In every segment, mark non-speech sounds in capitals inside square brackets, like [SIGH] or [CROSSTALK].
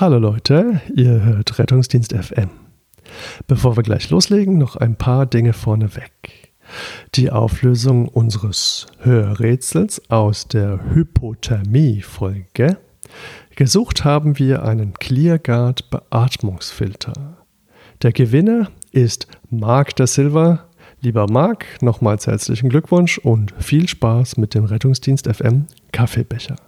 Hallo Leute, ihr hört Rettungsdienst FM. Bevor wir gleich loslegen, noch ein paar Dinge vorneweg. Die Auflösung unseres Hörrätsels aus der Hypothermie-Folge. Gesucht haben wir einen ClearGuard Beatmungsfilter. Der Gewinner ist Marc da Silva. Lieber Marc, nochmals herzlichen Glückwunsch und viel Spaß mit dem Rettungsdienst FM Kaffeebecher.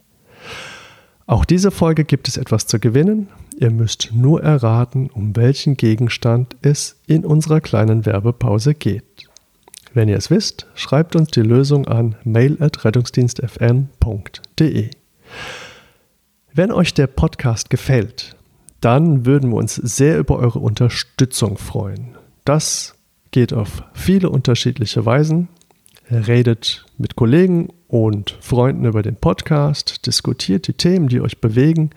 Auch diese Folge gibt es etwas zu gewinnen. Ihr müsst nur erraten, um welchen Gegenstand es in unserer kleinen Werbepause geht. Wenn ihr es wisst, schreibt uns die Lösung an mail@rettungsdienstfm.de. Wenn euch der Podcast gefällt, dann würden wir uns sehr über eure Unterstützung freuen. Das geht auf viele unterschiedliche Weisen. Redet mit Kollegen und Freunden über den Podcast, diskutiert die Themen, die euch bewegen,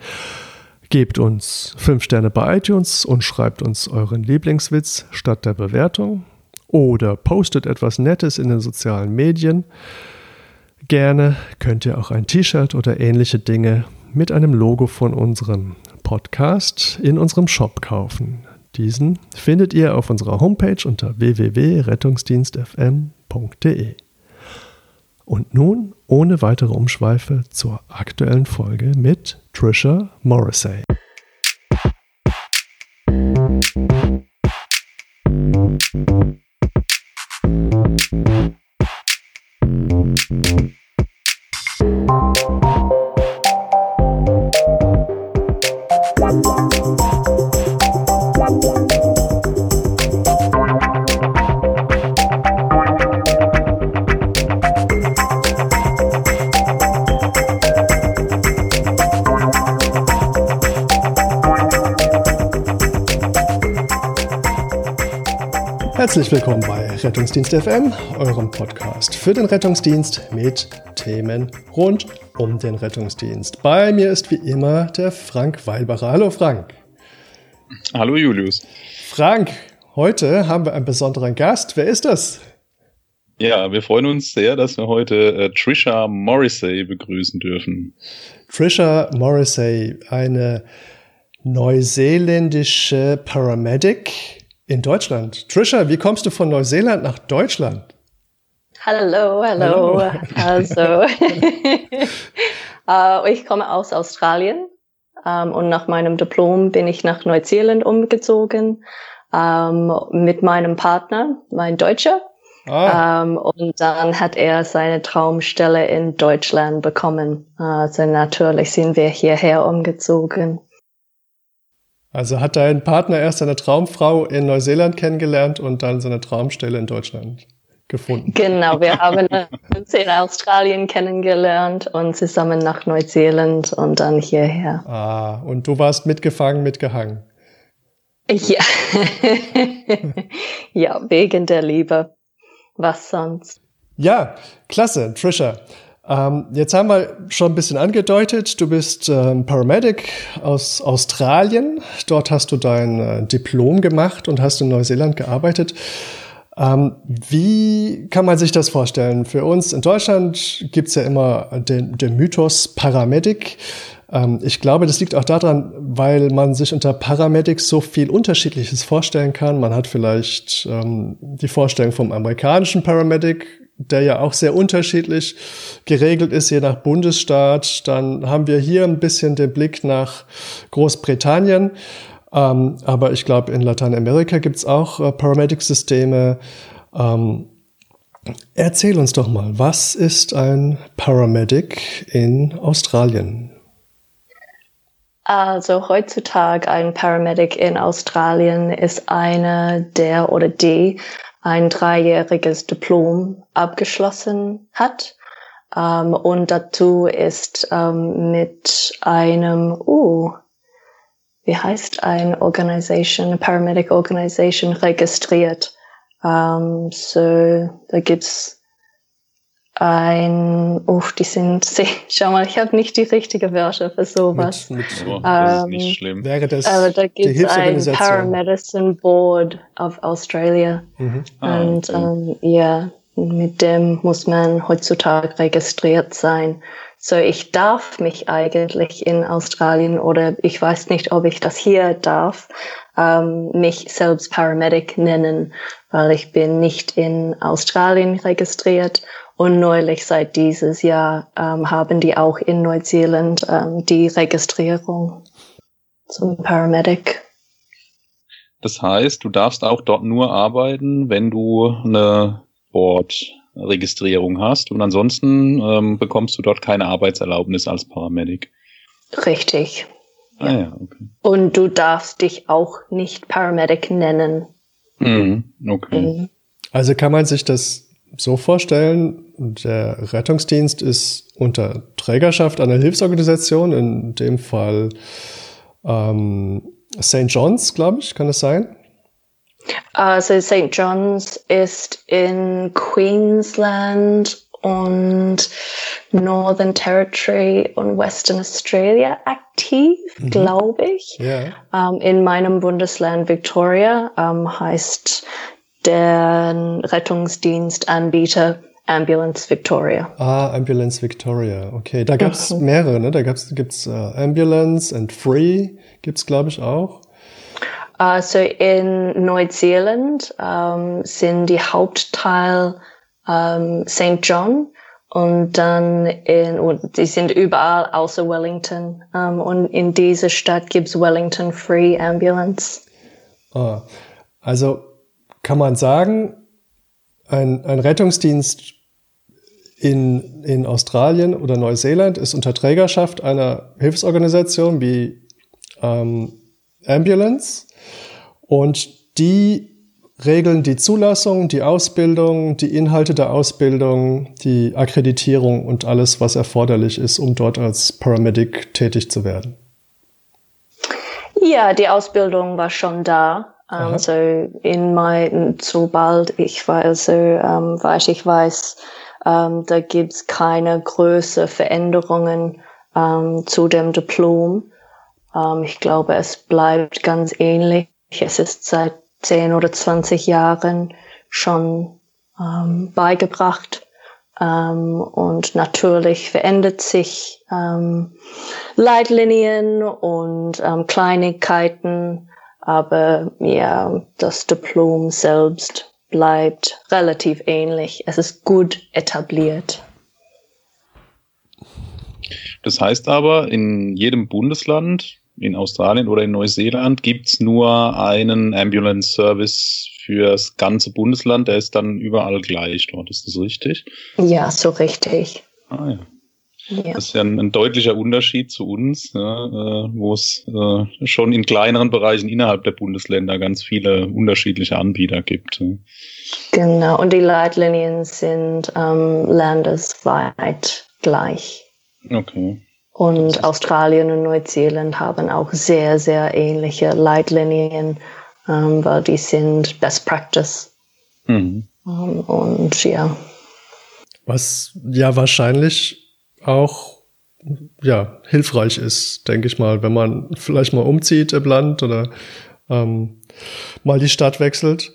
gebt uns 5 Sterne bei iTunes und schreibt uns euren Lieblingswitz statt der Bewertung oder postet etwas Nettes in den sozialen Medien. Gerne könnt ihr auch ein T-Shirt oder ähnliche Dinge mit einem Logo von unserem Podcast in unserem Shop kaufen. Diesen findet ihr auf unserer Homepage unter www.rettungsdienstfm.de. Und nun ohne weitere Umschweife zur aktuellen Folge mit Trisha Morrissey. Rettungsdienst FM, eurem Podcast für den Rettungsdienst mit Themen rund um den Rettungsdienst. Bei mir ist wie immer der Frank Weilbacher. Hallo Frank. Hallo Julius. Frank, heute haben wir einen besonderen Gast. Wer ist das? Ja, wir freuen uns sehr, dass wir heute äh, Trisha Morrissey begrüßen dürfen. Trisha Morrissey, eine neuseeländische Paramedic, in Deutschland. Trisha, wie kommst du von Neuseeland nach Deutschland? Hallo, hallo. hallo. [LAUGHS] Also, uh, [LAUGHS] ich komme aus Australien um, ähm, und nach meinem Diplom bin ich nach Neuseeland umgezogen um, ähm, mit meinem Partner, mein Deutscher. Ah. Um, ähm, und dann hat er seine Traumstelle in Deutschland bekommen. Also natürlich sind wir hierher umgezogen. Also hat dein Partner erst seine Traumfrau in Neuseeland kennengelernt und dann seine Traumstelle in Deutschland gefunden. Genau, wir haben uns in Australien kennengelernt und zusammen nach Neuseeland und dann hierher. Ah, und du warst mitgefangen, mitgehangen. Ja. [LAUGHS] ja, wegen der Liebe. Was sonst? Ja, klasse, Trisha. Ähm, jetzt haben wir schon ein bisschen angedeutet, du bist ähm, Paramedic aus Australien. Dort hast du dein äh, Diplom gemacht und hast in Neuseeland gearbeitet. Ähm, wie kann man sich das vorstellen? Für uns in Deutschland gibt's ja immer den, den Mythos Paramedic. Ähm, ich glaube, das liegt auch daran, weil man sich unter Paramedics so viel Unterschiedliches vorstellen kann. Man hat vielleicht ähm, die Vorstellung vom amerikanischen Paramedic, der ja auch sehr unterschiedlich geregelt ist, je nach Bundesstaat. Dann haben wir hier ein bisschen den Blick nach Großbritannien. Ähm, aber ich glaube, in Lateinamerika gibt's auch äh, Paramedic-Systeme. Ähm, erzähl uns doch mal, was ist ein Paramedic in Australien? Also heutzutage ein Paramedic in Australien ist einer der oder die ein dreijähriges Diplom abgeschlossen hat. Ähm, und dazu ist ähm, mit einem, uh, wie heißt ein Organisation, eine Paramedic Organisation registriert. Ähm, so, da gibt's ein, uff, die sind, [LAUGHS] schau mal, ich habe nicht die richtige Wörter für sowas. Mit, mit, oh, das ist nicht ähm, schlimm. Wäre das aber da gibt es ein Paramedicine Board of Australia. Mhm. Ah, Und okay. ähm, ja, mit dem muss man heutzutage registriert sein. So, ich darf mich eigentlich in Australien oder ich weiß nicht, ob ich das hier darf, ähm, mich selbst Paramedic nennen, weil ich bin nicht in Australien registriert und neulich seit dieses Jahr ähm, haben die auch in Neuseeland ähm, die Registrierung zum Paramedic. Das heißt, du darfst auch dort nur arbeiten, wenn du eine Bordregistrierung hast und ansonsten ähm, bekommst du dort keine Arbeitserlaubnis als Paramedic. Richtig. Ah, ja, okay. Und du darfst dich auch nicht Paramedic nennen. Mhm, okay. Mhm. Also kann man sich das so vorstellen, der Rettungsdienst ist unter Trägerschaft einer Hilfsorganisation, in dem Fall ähm, St. John's, glaube ich, kann es sein? Also St. John's ist in Queensland und Northern Territory und Western Australia aktiv, mhm. glaube ich. Yeah. Um, in meinem Bundesland Victoria um, heißt der Rettungsdienstanbieter Ambulance Victoria. Ah, Ambulance Victoria. Okay, da gab's mhm. mehrere, ne? Da gab's, gibt's uh, Ambulance and Free, gibt's glaube ich auch. Also in Neuseeland um, sind die Hauptteil um, St. John und dann in, und die sind überall außer Wellington. Um, und in dieser Stadt gibt's Wellington Free Ambulance. Ah, also kann man sagen, ein, ein Rettungsdienst in, in Australien oder Neuseeland ist unter Trägerschaft einer Hilfsorganisation wie ähm, Ambulance und die regeln die Zulassung, die Ausbildung, die Inhalte der Ausbildung, die Akkreditierung und alles, was erforderlich ist, um dort als Paramedic tätig zu werden. Ja, die Ausbildung war schon da. Um, so in mein, sobald ich weiß, so, um, weiß ich weiß, um, da gibt's keine größeren Veränderungen um, zu dem Diplom. Ich glaube, es bleibt ganz ähnlich. Es ist seit 10 oder 20 Jahren schon beigebracht. Und natürlich verändert sich Leitlinien und Kleinigkeiten aber ja, das Diplom selbst bleibt relativ ähnlich. Es ist gut etabliert. Das heißt aber, in jedem Bundesland, in Australien oder in Neuseeland, gibt's nur einen Ambulance Service fürs ganze Bundesland. Der ist dann überall gleich dort. Ist das richtig? Ja, so richtig. Ah ja. Ja. Das ist ja ein, ein deutlicher Unterschied zu uns, ja, äh, wo es äh, schon in kleineren Bereichen innerhalb der Bundesländer ganz viele unterschiedliche Anbieter gibt. Ja. Genau, und die Leitlinien sind ähm, landesweit gleich. Okay. Und Australien und Neuseeland haben auch sehr, sehr ähnliche Leitlinien, ähm, weil die sind Best Practice. Mhm. Ähm, und ja. Was ja wahrscheinlich auch ja, hilfreich ist, denke ich mal, wenn man vielleicht mal umzieht im Land oder ähm, mal die Stadt wechselt.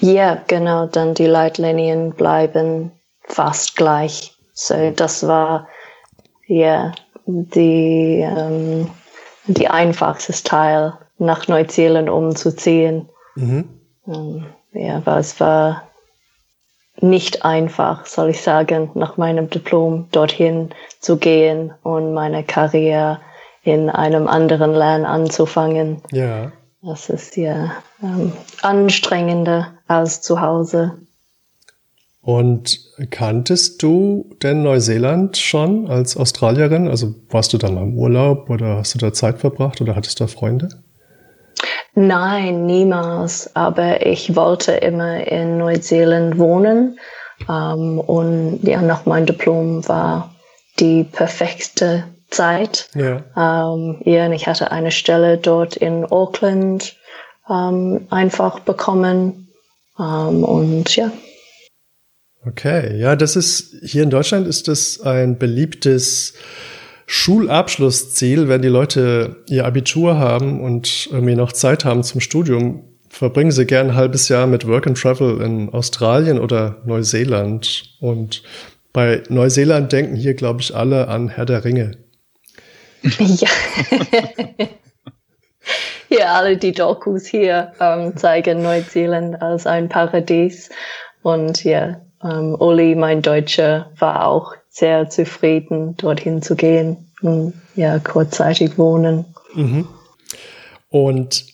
Ja, genau, dann die Leitlinien bleiben fast gleich. So, das war ja die, ähm, die einfachste Teil, nach Neuseeland umzuziehen. Mhm. Ähm, ja, weil es war nicht einfach, soll ich sagen, nach meinem Diplom dorthin zu gehen und meine Karriere in einem anderen Land anzufangen. Ja. Das ist ja ähm, anstrengender als zu Hause. Und kanntest du denn Neuseeland schon als Australierin? Also warst du da mal im Urlaub oder hast du da Zeit verbracht oder hattest du da Freunde? Nein, niemals. Aber ich wollte immer in Neuseeland wohnen. Um, ähm, und ja, nach meinem Diplom war die perfekte Zeit. Ja. Um, ähm, ja, und ich hatte eine Stelle dort in Auckland um, ähm, einfach bekommen. und ja. Okay, ja, das ist hier in Deutschland ist das ein beliebtes Schulabschlussziel, wenn die Leute ihr Abitur haben und irgendwie noch Zeit haben zum Studium, verbringen sie gern ein halbes Jahr mit Work and Travel in Australien oder Neuseeland. Und bei Neuseeland denken hier, glaube ich, alle an Herr der Ringe. Ja. [LAUGHS] ja, alle die Dokus hier ähm, zeigen Neuseeland als ein Paradies. Und ja, ähm, Uli, mein Deutscher, war auch sehr zufrieden, dorthin zu gehen und ja, kurzzeitig wohnen. Mhm. Und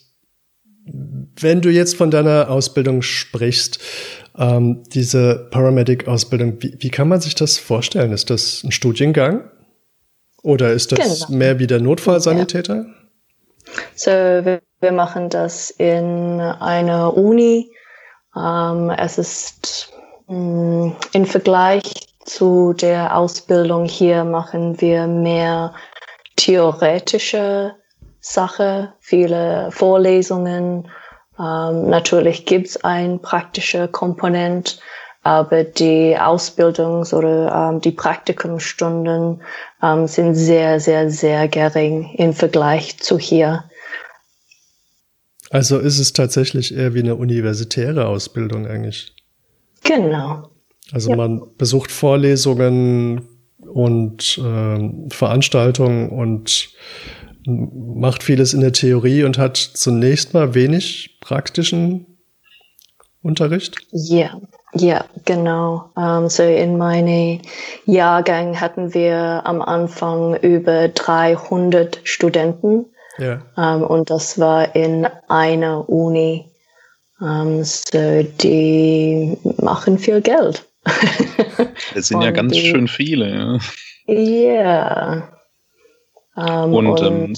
wenn du jetzt von deiner Ausbildung sprichst, ähm, diese Paramedic-Ausbildung, wie, wie, kann man sich das vorstellen? Ist das ein Studiengang? Oder ist das genau. mehr wie der Notfallsanitäter? Ja. So, wir, wir, machen das in einer Uni. Ähm, es ist mh, mm, im Vergleich zu der Ausbildung hier machen wir mehr theoretische Sache, viele Vorlesungen. Ähm, natürlich gibt's ein praktischer Komponent, aber die Ausbildungs- oder ähm, die Praktikumsstunden ähm, sind sehr, sehr, sehr gering im Vergleich zu hier. Also ist es tatsächlich eher wie eine universitäre Ausbildung eigentlich. Genau. Also ja. man besucht Vorlesungen und äh, Veranstaltungen und macht vieles in der Theorie und hat zunächst mal wenig praktischen Unterricht? Ja, ja, genau. Um, ähm, so in meinem Jahrgang hatten wir am Anfang über 300 Studenten. Ja. Um, ähm, und das war in einer Uni. Um, ähm, so die machen viel Geld. [LAUGHS] Es sind ja ganz die, schön viele. Ja. Yeah. Ähm, und, und ähm,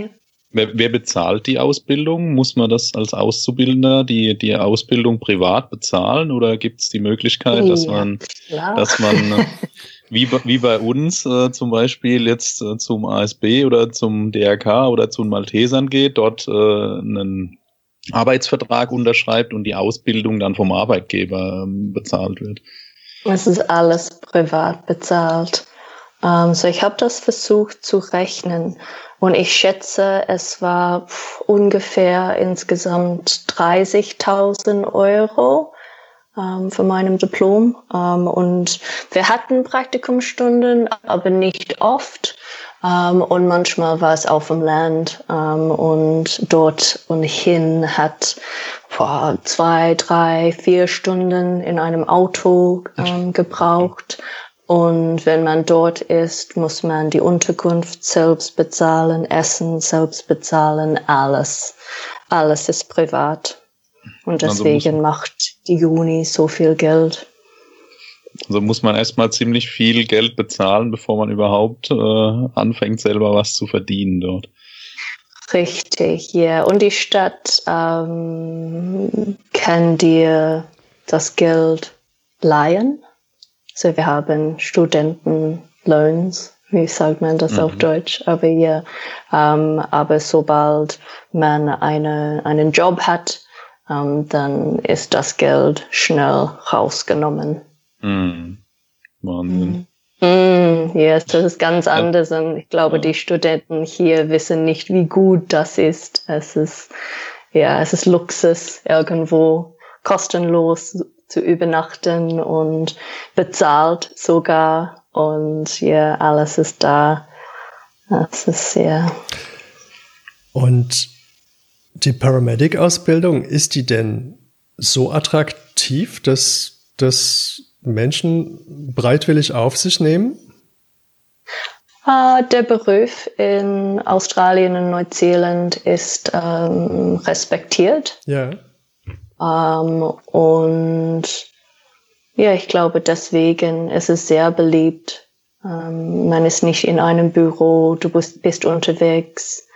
ja. wer, wer, bezahlt die Ausbildung? Muss man das als Auszubildender die, die Ausbildung privat bezahlen oder gibt es die Möglichkeit, dass man, klar. dass man äh, [LAUGHS] wie, wie bei uns äh, zum Beispiel jetzt äh, zum ASB oder zum DRK oder zu den Maltesern geht, dort äh, einen Arbeitsvertrag unterschreibt und die Ausbildung dann vom Arbeitgeber ähm, bezahlt wird. Es ist alles privat bezahlt. Um, ähm, so ich habe das versucht zu rechnen und ich schätze, es war ungefähr insgesamt 30.000 Euro um, ähm, für meinem Diplom. Um, und wir hatten Praktikumsstunden, aber nicht oft. Und manchmal war es auf dem Land und dort und hin hat boah, zwei, drei, vier Stunden in einem Auto gebraucht. Und wenn man dort ist, muss man die Unterkunft selbst bezahlen, Essen selbst bezahlen, alles. Alles ist privat. Und also deswegen also macht die Uni so viel Geld. Also muss man erstmal ziemlich viel Geld bezahlen, bevor man überhaupt äh, anfängt, selber was zu verdienen dort. Richtig, ja. Yeah. Und die Stadt ähm, kann dir das Geld leihen so, wir haben Studentenloans, wie sagt man das mhm. auf Deutsch? Aber ja, ähm, aber sobald man eine, einen Job hat, ähm, dann ist das Geld schnell rausgenommen. Mhm. Wahnsinn. Mm, yes, das ist ganz anders und ich glaube, ja. die Studenten hier wissen nicht, wie gut das ist. Es ist, ja, es ist Luxus irgendwo kostenlos zu übernachten und bezahlt sogar. Und ja, alles ist da. Das ist sehr. Und die Paramedic-Ausbildung, ist die denn so attraktiv, dass das Menschen breitwillig auf sich nehmen? Uh, der Beruf in Australien und Neuseeland ist ähm, respektiert. Ja. Ähm, und ja, ich glaube, deswegen ist es sehr beliebt. Ähm, man ist nicht in einem Büro, du bist, bist unterwegs.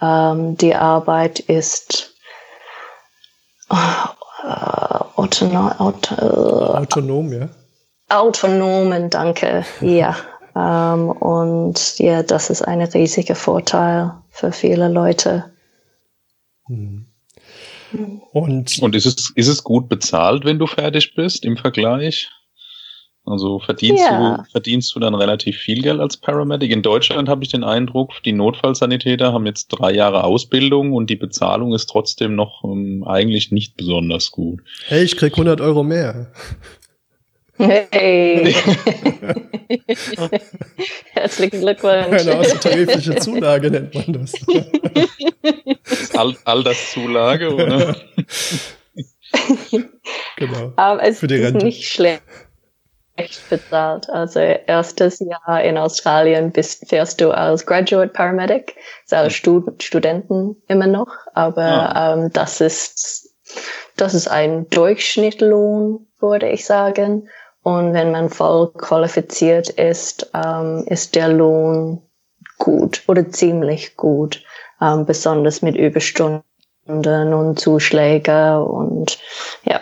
Ähm, die Arbeit ist autonom, auto, autonom, ja. Autonomen, danke. ja. [LAUGHS] Ähm, und ja, das ist ein riesiger Vorteil für viele Leute. Mhm. Und, und ist, es, ist es gut bezahlt, wenn du fertig bist im Vergleich? Also verdienst, ja. du, verdienst du dann relativ viel Geld als Paramedic? In Deutschland habe ich den Eindruck, die Notfallsanitäter haben jetzt drei Jahre Ausbildung und die Bezahlung ist trotzdem noch ähm, eigentlich nicht besonders gut. Hey, ich krieg 100 Euro mehr. Hey! [LAUGHS] [LAUGHS] Herzlichen Glückwunsch. Eine außertarifliche Zulage nennt man das. All, Alterszulage, oder? [LAUGHS] genau. Aber es Für die ist Rente. nicht schlecht bezahlt. Also erstes Jahr in Australien bist, fährst du als Graduate Paramedic, also als Stud Studenten immer noch, aber ah. ähm, das ist das ist ein Durchschnittlohn, würde ich sagen. Und wenn man voll qualifiziert ist, ähm, ist der Lohn gut oder ziemlich gut, ähm, besonders mit Überstunden und Zuschläge und ja.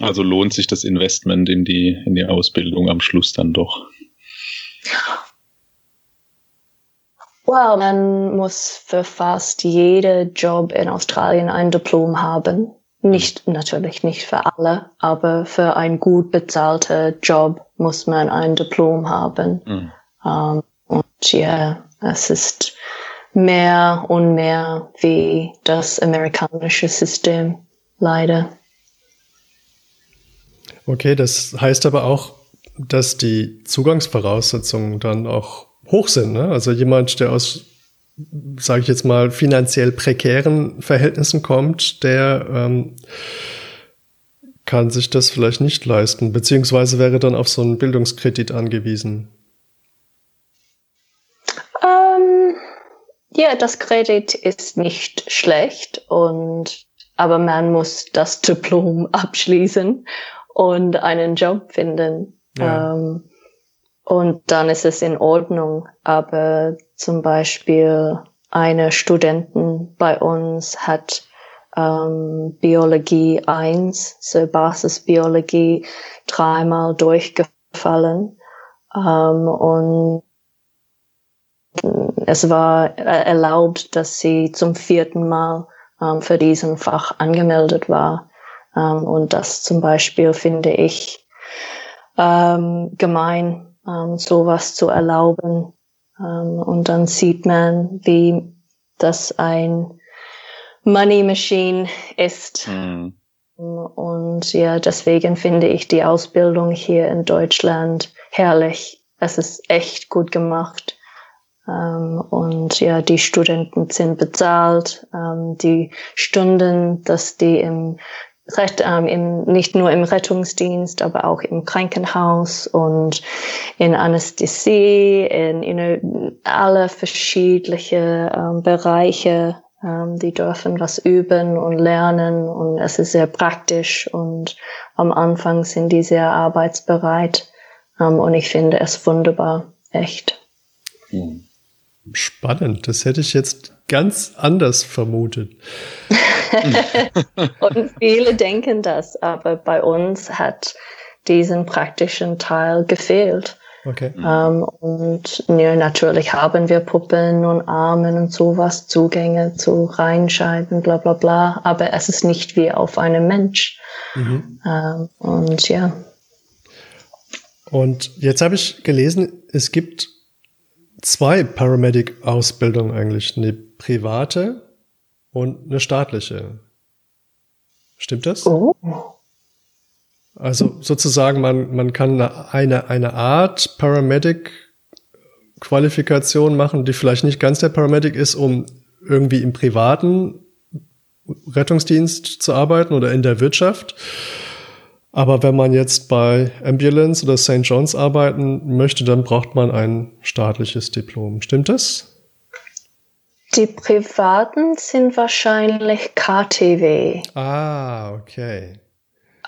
Also lohnt sich das Investment in die, in die Ausbildung am Schluss dann doch. Well, man muss für fast jede Job in Australien ein Diplom haben. Nicht, natürlich nicht für alle, aber für einen gut bezahlten Job muss man ein Diplom haben. Mhm. Um, und ja, es ist mehr und mehr wie das amerikanische System, leider. Okay, das heißt aber auch, dass die Zugangsvoraussetzungen dann auch hoch sind. Ne? Also jemand, der aus sage ich jetzt mal, finanziell prekären Verhältnissen kommt, der ähm, kann sich das vielleicht nicht leisten, beziehungsweise wäre dann auf so einen Bildungskredit angewiesen. Ähm, ja, das Kredit ist nicht schlecht und aber man muss das Diplom abschließen und einen Job finden. Ja. Ähm, und dann ist es in Ordnung. Aber zum Beispiel eine Studentin bei uns hat ähm, Biologie 1, so Basisbiologie, dreimal durchgefallen. Ähm, und es war erlaubt, dass sie zum vierten Mal ähm, für diesen Fach angemeldet war. Ähm, und das zum Beispiel finde ich ähm, gemein, ähm, sowas zu erlauben. Ähm, und dann sieht man, wie das ein Money Machine ist. Mhm. Und ja, deswegen finde ich die Ausbildung hier in Deutschland herrlich. Es ist echt gut gemacht. Ähm, und ja, die Studenten sind bezahlt. Ähm, die Stunden, dass die im ähm, im, nicht nur im Rettungsdienst, aber auch im Krankenhaus und in Anästhesie, in, in alle verschiedliche ähm, Bereiche. Ähm, die dürfen was üben und lernen und es ist sehr praktisch und am Anfang sind die sehr arbeitsbereit ähm, und ich finde es wunderbar, echt. Spannend, das hätte ich jetzt ganz anders vermutet. [LAUGHS] [LAUGHS] und viele denken das, aber bei uns hat diesen praktischen Teil gefehlt. Okay. Ähm, und ja, natürlich haben wir Puppen und Armen und sowas, Zugänge zu Reinscheiben, bla bla bla, aber es ist nicht wie auf einem Mensch. Mhm. Ähm, und ja. Und jetzt habe ich gelesen, es gibt zwei Paramedic-Ausbildungen eigentlich, eine private und eine staatliche. Stimmt das? Oh. Also sozusagen, man, man kann eine, eine Art Paramedic-Qualifikation machen, die vielleicht nicht ganz der Paramedic ist, um irgendwie im privaten Rettungsdienst zu arbeiten oder in der Wirtschaft. Aber wenn man jetzt bei Ambulance oder St. John's arbeiten möchte, dann braucht man ein staatliches Diplom. Stimmt das? Die privaten sind wahrscheinlich KTW. Ah, okay.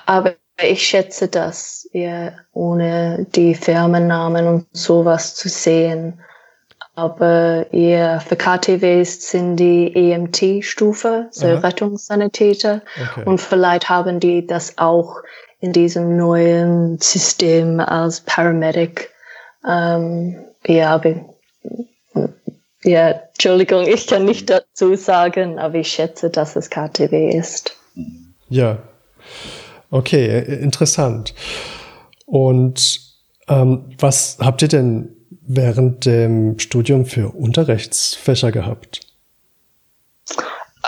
Aber ich schätze das, ja, ohne die Firmennamen und sowas zu sehen. Aber ja, für KTWs sind die EMT-Stufe, so Aha. Rettungssanitäter. Okay. Und vielleicht haben die das auch in diesem neuen System als Paramedic. Ähm, ja, aber ja, Entschuldigung, ich kann nicht dazu sagen, aber ich schätze, dass es KTW ist. Ja. Okay, interessant. Und ähm, was habt ihr denn während dem Studium für Unterrichtsfächer gehabt?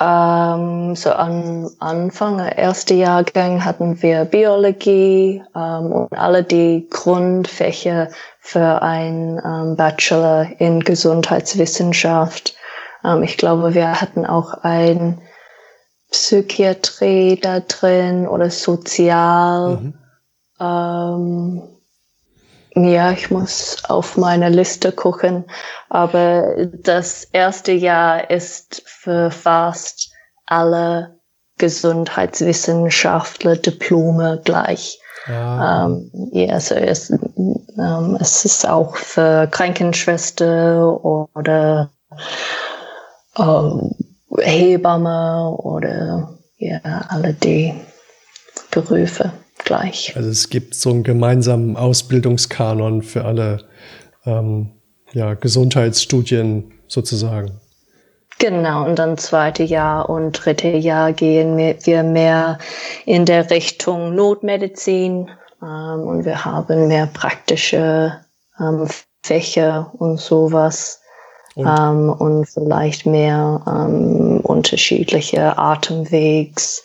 Ähm, so am Anfang, erste Jahrgang hatten wir Biologie ähm, und alle die Grundfächer für ein ähm, Bachelor in Gesundheitswissenschaft. Ähm, ich glaube, wir hatten auch ein Psychiatrie da drin oder Sozial. Mhm. Ähm, ja, ich muss auf meine Liste gucken. Aber das erste Jahr ist für fast alle Gesundheitswissenschaftler Diplome gleich. Ah. Ähm, ja, so es, ähm, es ist auch für Krankenschwester oder ähm, Hebamme oder ja, alle die Berufe gleich. Also es gibt so einen gemeinsamen Ausbildungskanon für alle ähm, ja, Gesundheitsstudien sozusagen. Genau, und dann zweite Jahr und dritte Jahr gehen wir mehr in der Richtung Notmedizin ähm, und wir haben mehr praktische ähm, Fächer und sowas und, ähm, und vielleicht mehr ähm, unterschiedliche Atemwegs.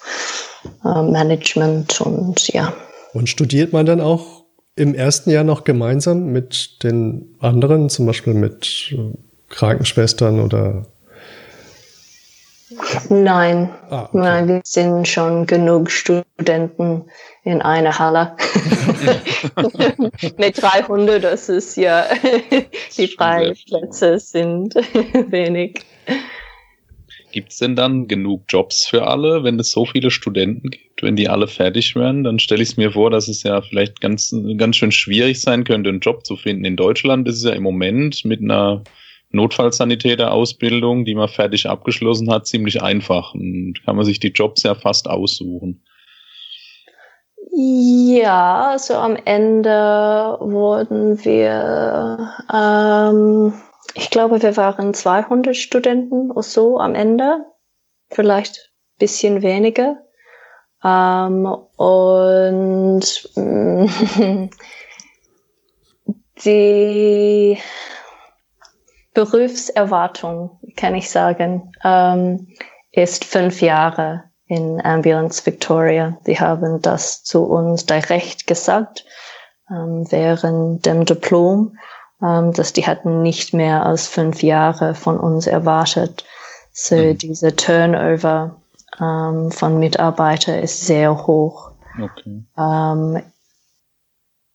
Äh, Management und ja. Und studiert man dann auch im ersten Jahr noch gemeinsam mit den anderen, zum Beispiel mit äh, Krankenschwestern oder? Nein, ah, okay. nein, wir sind schon genug Studenten in einer Halle. [LAUGHS] mit 300, das ist ja, die freien Plätze sind [LAUGHS] wenig. Gibt es denn dann genug Jobs für alle, wenn es so viele Studenten gibt, wenn die alle fertig werden? Dann stelle ich es mir vor, dass es ja vielleicht ganz, ganz schön schwierig sein könnte, einen Job zu finden. In Deutschland ist es ja im Moment mit einer Notfallsanitäter-Ausbildung, die man fertig abgeschlossen hat, ziemlich einfach. Und kann man sich die Jobs ja fast aussuchen. Ja, also am Ende wurden wir ähm, ich glaube, wir waren 200 Studenten oder so am Ende, vielleicht bisschen weniger. Ähm, und [LAUGHS] die Berufserwartung, kann ich sagen, ähm, ist fünf Jahre in Ambulance Victoria. Die haben das zu uns direkt gesagt ähm, während dem Diplom ähm, dass die hatten nicht mehr als fünf Jahre von uns erwartet. So mhm. diese Turnover ähm, von Mitarbeitern ist sehr hoch. Okay. Ähm,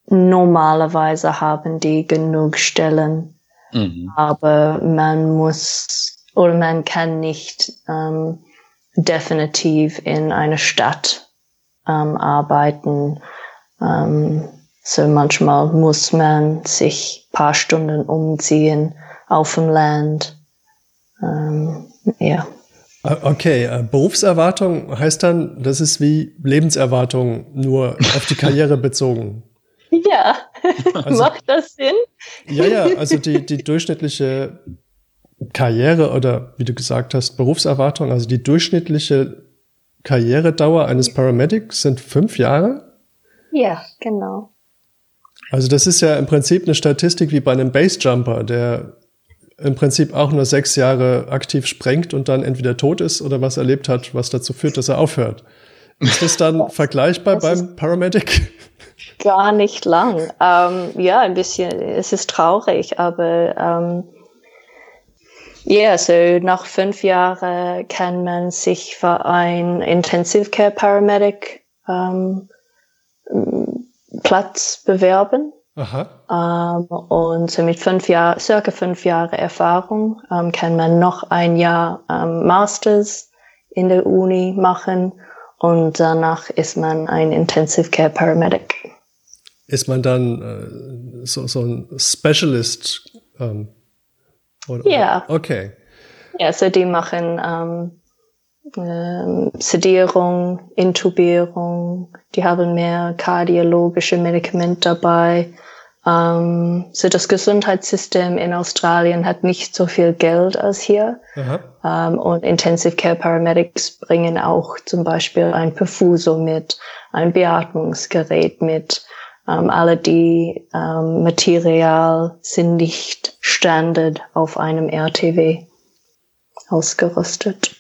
normalerweise haben die genug Stellen, mhm. aber man muss oder man kann nicht ähm, definitiv in einer Stadt ähm, arbeiten. Ähm, so manchmal muss man sich paar Stunden umziehen auf dem Land. Ähm, ja. Okay, äh, Berufserwartung heißt dann, das ist wie Lebenserwartung, nur auf die Karriere [LAUGHS] bezogen. Ja, [LAUGHS] also, macht das Sinn? Ja, ja, also die, die durchschnittliche Karriere oder wie du gesagt hast, Berufserwartung, also die durchschnittliche Karrieredauer eines Paramedics sind fünf Jahre? Ja, genau. Also das ist ja im Prinzip eine Statistik wie bei einem Basejumper, der im Prinzip auch nur sechs Jahre aktiv sprengt und dann entweder tot ist oder was erlebt hat, was dazu führt, dass er aufhört. Ist das dann vergleichbar das beim Paramedic? Gar nicht lang. Ähm, ja, ein bisschen. Es ist traurig, aber ähm, ja, yeah, so nach fünf Jahren kann man sich für ein Intensive Care Paramedic ähm, Platz bewerben. Ähm, und so mit fünf Jahren, circa fünf Jahre Erfahrung ähm, kann man noch ein Jahr ähm, Masters in der Uni machen und danach ist man ein Intensive Care Paramedic. Ist man dann äh, so, so ein Specialist? Ähm, oder, ja. Okay. Ja, so die machen ähm, ähm, Sedierung, Intubierung, die haben mehr kardiologische Medikamente dabei. Ähm, so das Gesundheitssystem in Australien hat nicht so viel Geld als hier. Ähm, und Intensive Care Paramedics bringen auch zum Beispiel ein Perfuso mit, ein Beatmungsgerät mit. Ähm, alle die ähm, Material sind nicht Standard auf einem RTW ausgerüstet.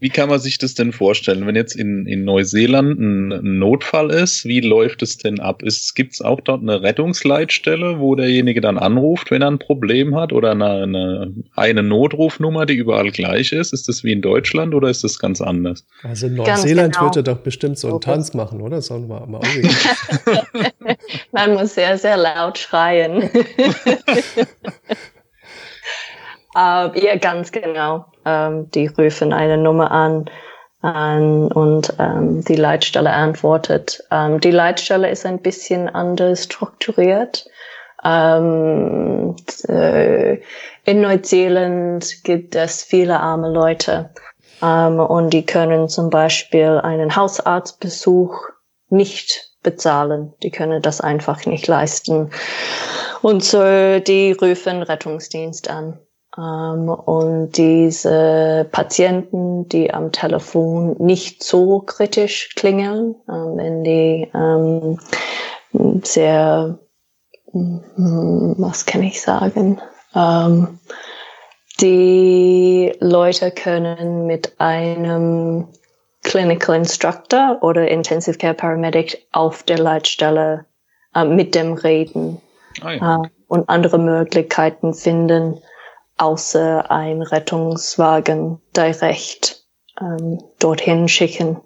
Wie kann man sich das denn vorstellen, wenn jetzt in, in Neuseeland ein, Notfall ist? Wie läuft es denn ab? Gibt es auch dort eine Rettungsleitstelle, wo derjenige dann anruft, wenn er ein Problem hat? Oder eine, eine, eine Notrufnummer, die überall gleich ist? Ist das wie in Deutschland oder ist das ganz anders? Also in Neuseeland genau. würde doch bestimmt so einen Tanz machen, oder? Sollen wir mal [LAUGHS] Man muss sehr, sehr laut schreien. [LAUGHS] Uh, ja, ganz genau. Ähm, die rufen eine Nummer an, an und ähm, die Leitstelle antwortet. Ähm, die Leitstelle ist ein bisschen anders strukturiert. Äh, in Neuseeland gibt es viele arme Leute und die können zum Beispiel einen Hausarztbesuch nicht bezahlen. Die können das einfach nicht leisten. Und so, die rufen Rettungsdienst an. Ähm, und diese Patienten, die am Telefon nicht so kritisch klingeln, ähm, wenn die ähm, sehr, hm, was kann ich sagen, ähm, die Leute können mit einem Clinical Instructor oder Intensive Care Paramedic auf der Leitstelle äh, mit dem reden ah, ja. und andere Möglichkeiten finden, außer ein Rettungswagen direkt ähm, dorthin schicken.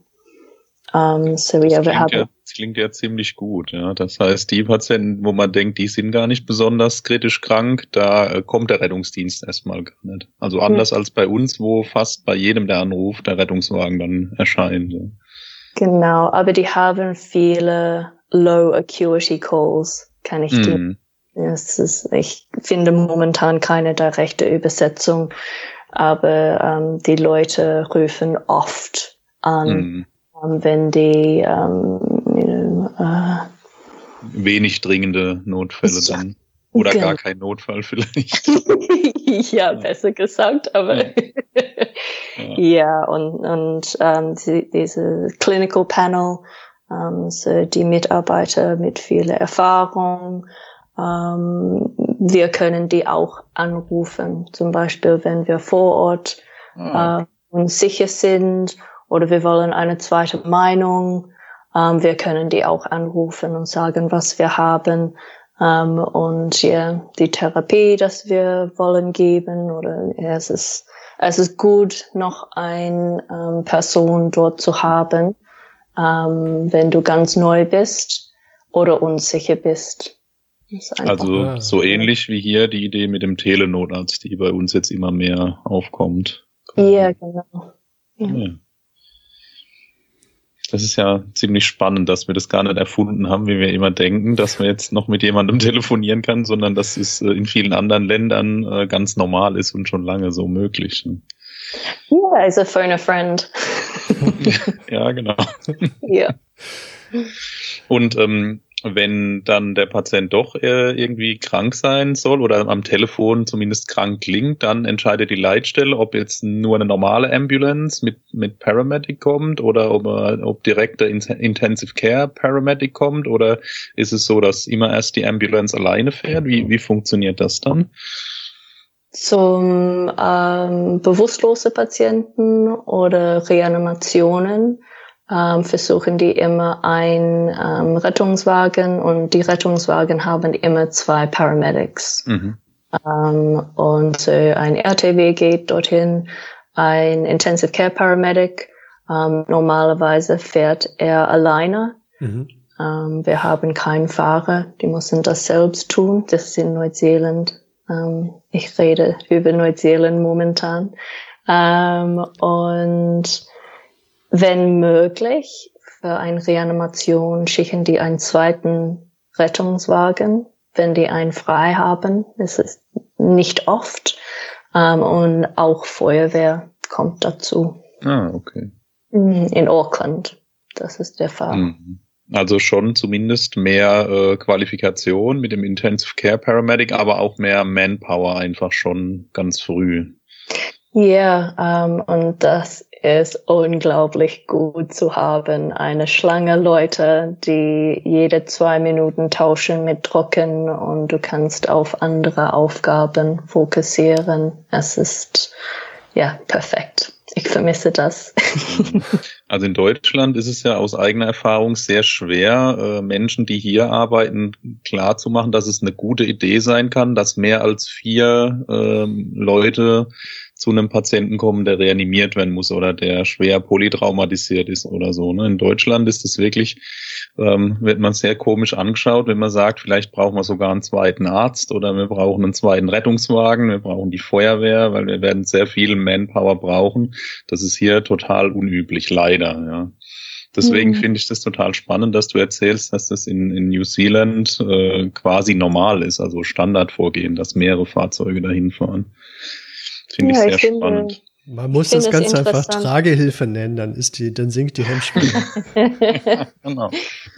Ähm, so das, klingt haben, ja, das klingt ja ziemlich gut. Ja. Das heißt, die Patienten, wo man denkt, die sind gar nicht besonders kritisch krank, da äh, kommt der Rettungsdienst erstmal gar nicht. Also anders hm. als bei uns, wo fast bei jedem, der anruft, der Rettungswagen dann erscheint. Ja. Genau, aber die haben viele Low Acuity Calls, kann ich mm. Es ist, ich finde momentan keine direkte Übersetzung, aber ähm, die Leute rufen oft an, mhm. ähm, wenn die ähm, äh, wenig dringende Notfälle ja, dann. Oder genau. gar kein Notfall vielleicht. [LAUGHS] ja, besser gesagt, aber ja, ja. [LAUGHS] ja und, und ähm, die, diese Clinical Panel, ähm, so die Mitarbeiter mit viel Erfahrung, ähm, wir können die auch anrufen, zum Beispiel, wenn wir vor Ort ah. äh, uns sicher sind oder wir wollen eine zweite Meinung. Ähm, wir können die auch anrufen und sagen, was wir haben ähm, und ja, die Therapie, das wir wollen geben oder ja, es ist es ist gut, noch eine ähm, Person dort zu haben, ähm, wenn du ganz neu bist oder unsicher bist. Also so ähnlich wie hier die Idee mit dem Telenotarzt, die bei uns jetzt immer mehr aufkommt. Ja, genau. Ja. Das ist ja ziemlich spannend, dass wir das gar nicht erfunden haben, wie wir immer denken, dass man jetzt noch mit jemandem [LAUGHS] telefonieren kann, sondern dass es äh, in vielen anderen Ländern äh, ganz normal ist und schon lange so möglich. Yeah, as a phone a friend. [LAUGHS] ja, genau. Ja. Und ähm, wenn dann der Patient doch äh, irgendwie krank sein soll oder am Telefon zumindest krank klingt, dann entscheidet die Leitstelle, ob jetzt nur eine normale Ambulance mit, mit Paramedic kommt oder ob, ob direkt der Intensive Care Paramedic kommt oder ist es so, dass immer erst die Ambulance alleine fährt? Wie, wie funktioniert das dann? Zum ähm, bewusstlose Patienten oder Reanimationen ähm, versuchen die immer ein ähm, Rettungswagen und die Rettungswagen haben immer zwei Paramedics. Mhm. Ähm, und äh, ein RTW geht dorthin, ein Intensive Care Paramedic. Ähm, normalerweise fährt er alleine. Mhm. Ähm, wir haben keinen Fahrer, die müssen das selbst tun. Das ist in Neuseeland. Ähm, ich rede über Neuseeland momentan. und wenn möglich, für eine Reanimation schicken die einen zweiten Rettungswagen, wenn die einen frei haben. Das ist nicht oft. Ähm, und auch Feuerwehr kommt dazu. Ah, okay. Mhm, in Auckland. Das ist der Fall. Mhm. Also schon zumindest mehr äh, Qualifikation mit dem Intensive Care Paramedic, aber auch mehr Manpower einfach schon ganz früh. Ja, yeah, ähm, und das ist unglaublich gut zu haben. Eine Schlange Leute, die jede zwei Minuten tauschen mit Drucken und du kannst auf andere Aufgaben fokussieren. Es ist ja perfekt. Ich vermisse das. [LAUGHS] Also in Deutschland ist es ja aus eigener Erfahrung sehr schwer, äh, Menschen, die hier arbeiten, klar zu machen, dass es eine gute Idee sein kann, dass mehr als vier ähm, Leute zu einem Patienten kommen, der reanimiert werden muss oder der schwer polytraumatisiert ist oder so. Ne? In Deutschland ist es wirklich, ähm, wird man sehr komisch angeschaut, wenn man sagt, vielleicht brauchen wir sogar einen zweiten Arzt oder wir brauchen einen zweiten Rettungswagen, wir brauchen die Feuerwehr, weil wir werden sehr viel Manpower brauchen. Das ist hier total unüblich, leider. Ja. Deswegen mhm. finde ich das total spannend, dass du erzählst, dass das in, in New Zealand äh, quasi normal ist, also Standardvorgehen, dass mehrere Fahrzeuge dahin fahren. Finde ja, ich sehr ich spannend. Finde, man muss das ganz einfach Tragehilfe nennen, dann ist die, dann sinkt die Hemmschwelle. [LAUGHS] genau.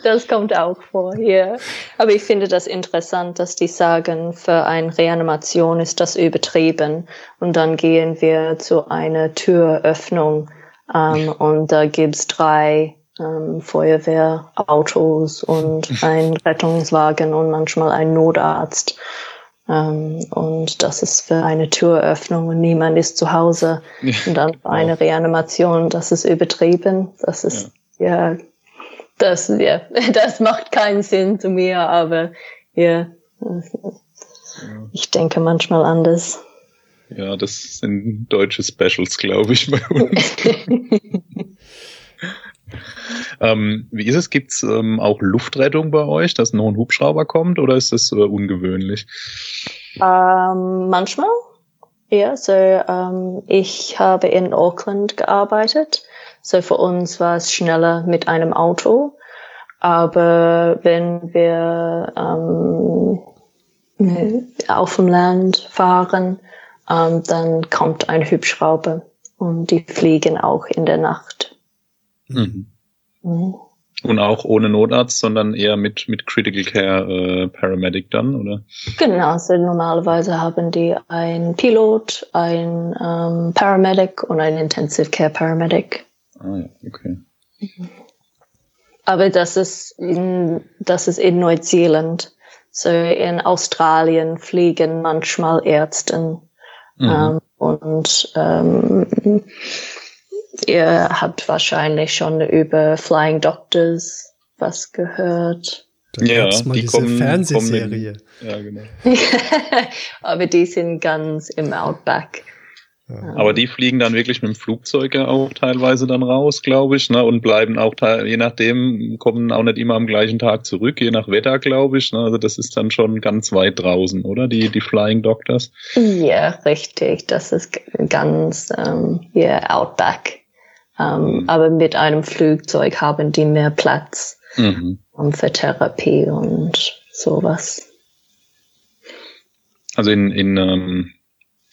Das kommt auch vor hier. Aber ich finde das interessant, dass die sagen, für eine Reanimation ist das übertrieben. Und dann gehen wir zu einer Türöffnung ähm, und da gibt's drei ähm, Feuerwehrautos und [LAUGHS] ein Rettungswagen und manchmal ein Notarzt. Ähm, und das ist für eine Türöffnung und niemand ist zu Hause. Ja, und dann für eine Reanimation, das ist übertrieben. Das ist, ja, ja das, ja, [LAUGHS] das macht keinen Sinn zu mir, aber ja, ich denke manchmal anders. Ja, das sind deutsche Specials, glaube ich, bei uns. [LAUGHS] ähm, wie ist es? Gibt es ähm, auch Luftrettung bei euch, dass noch ein Hubschrauber kommt oder ist das äh, ungewöhnlich? Ähm, manchmal. Ja, so ähm, ich habe in Auckland gearbeitet. So für uns war es schneller mit einem Auto. Aber wenn wir ähm, auf dem Land fahren, ähm, dann kommt ein Hubschrauber und die fliegen auch in der Nacht. Mhm. Mhm. Und auch ohne Notarzt, sondern eher mit, mit Critical Care äh, Paramedic dann, oder? Genau, also normalerweise haben die ein Pilot, ein ähm, Paramedic und ein Intensive Care Paramedic. Ah ja, okay. Aber das ist in, das ist in Neuseeland. So in Australien fliegen manchmal Ärzte Mhm. Ähm, und ähm, ihr habt wahrscheinlich schon über Flying Doctors was gehört. Da ja, mal die diese kommen, Fernsehserie. Kommen in, ja, genau. [LAUGHS] Aber die sind ganz im Outback. Aber die fliegen dann wirklich mit dem Flugzeug ja auch teilweise dann raus, glaube ich, ne, und bleiben auch je nachdem, kommen auch nicht immer am gleichen Tag zurück, je nach Wetter, glaube ich. Ne, also das ist dann schon ganz weit draußen, oder? Die, die Flying Doctors. Ja, richtig. Das ist ganz, ähm, yeah, Outback. Ähm, mhm. Aber mit einem Flugzeug haben die mehr Platz mhm. um, für Therapie und sowas. Also in, in ähm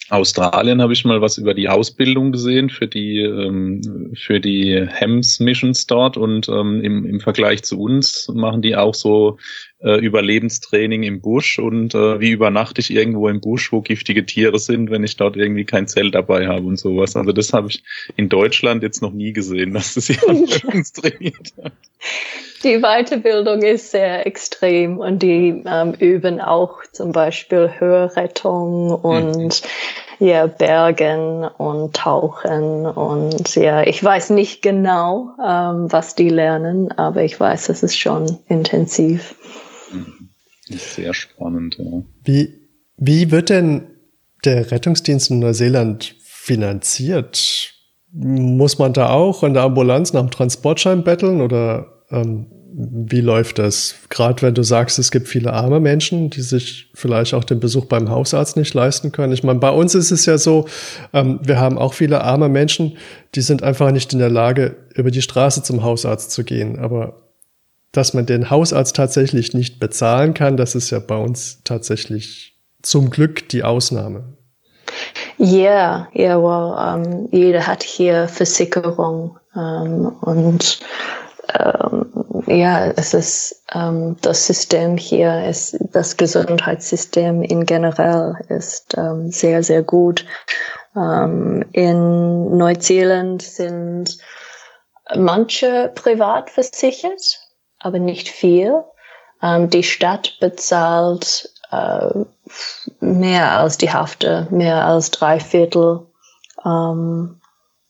Australien habe ich mal was über die Ausbildung gesehen für die ähm, für die HEMS Missions dort und ähm, im, im Vergleich zu uns machen die auch so äh, Überlebenstraining im Busch und äh, wie übernachte ich irgendwo im Busch, wo giftige Tiere sind, wenn ich dort irgendwie kein Zelt dabei habe und sowas. Also das habe ich in Deutschland jetzt noch nie gesehen, dass das jemand uns trainiert hat. Die Weiterbildung ist sehr extrem und die ähm, üben auch zum Beispiel Hörrettung und mhm. ja, Bergen und Tauchen und ja, ich weiß nicht genau, ähm, was die lernen, aber ich weiß, es ist schon intensiv. Mhm. Sehr spannend, ja. Wie, wie wird denn der Rettungsdienst in Neuseeland finanziert? Muss man da auch in der Ambulanz nach dem Transportschein betteln oder ähm, wie läuft das? Gerade wenn du sagst, es gibt viele arme Menschen, die sich vielleicht auch den Besuch beim Hausarzt nicht leisten können. Ich meine, bei uns ist es ja so, ähm, wir haben auch viele arme Menschen, die sind einfach nicht in der Lage, über die Straße zum Hausarzt zu gehen. Aber dass man den Hausarzt tatsächlich nicht bezahlen kann, das ist ja bei uns tatsächlich zum Glück die Ausnahme. Ja, yeah, ja, yeah, well, um, jeder hat hier Versicherung um, und ähm, ja, es ist ähm, das System hier, ist, das Gesundheitssystem in generell ist ähm, sehr, sehr gut. Ähm, in Neuseeland sind manche privat versichert, aber nicht viel. Ähm, die Stadt bezahlt äh, mehr als die Hälfte, mehr als drei Viertel ähm,